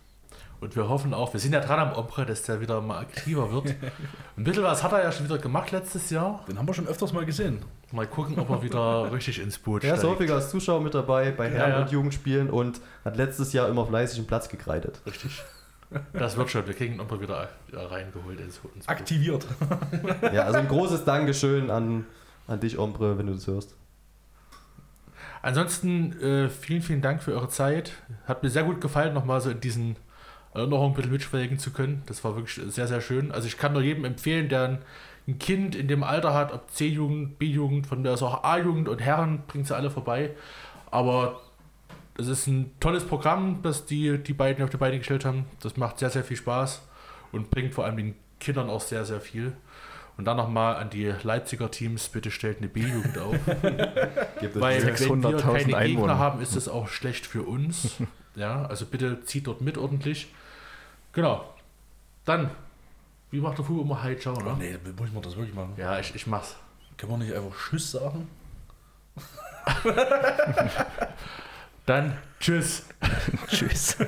Und wir hoffen auch, wir sind ja dran am Ombre, dass der wieder mal aktiver wird. Ein bisschen was hat er ja schon wieder gemacht letztes Jahr. Den haben wir schon öfters mal gesehen. Mal gucken, ob er wieder richtig ins Boot Er ist steigt. häufiger als Zuschauer mit dabei bei Herren- ja. und Jugendspielen und hat letztes Jahr immer fleißig einen Platz gekreidet. Richtig. Das wird schon. Wir kriegen ihn Ombre wieder reingeholt ins, ins Boot. Aktiviert. Ja, also ein großes Dankeschön an, an dich, Ombre, wenn du das hörst. Ansonsten äh, vielen, vielen Dank für eure Zeit. Hat mir sehr gut gefallen, nochmal so in diesen Erinnerungen ein bisschen mitschwelgen zu können. Das war wirklich sehr, sehr schön. Also ich kann nur jedem empfehlen, der ein, ein Kind in dem Alter hat, ob C-Jugend, B-Jugend, von mir aus auch A-Jugend und Herren, bringt sie alle vorbei. Aber es ist ein tolles Programm, das die, die beiden auf die Beine gestellt haben. Das macht sehr, sehr viel Spaß und bringt vor allem den Kindern auch sehr, sehr viel. Und dann nochmal an die Leipziger Teams, bitte stellt eine B-Jugend auf. Weil wenn wir 600.000 keine Gegner Einwohner. haben, ist das auch schlecht für uns. ja, also bitte zieht dort mit ordentlich. Genau. Dann, wie macht der Fußball immer High Ciao, ne? Nee, muss man das wirklich machen. Ja, ich, ich mach's. Kann man nicht einfach Tschüss sagen? Dann tschüss. Tschüss.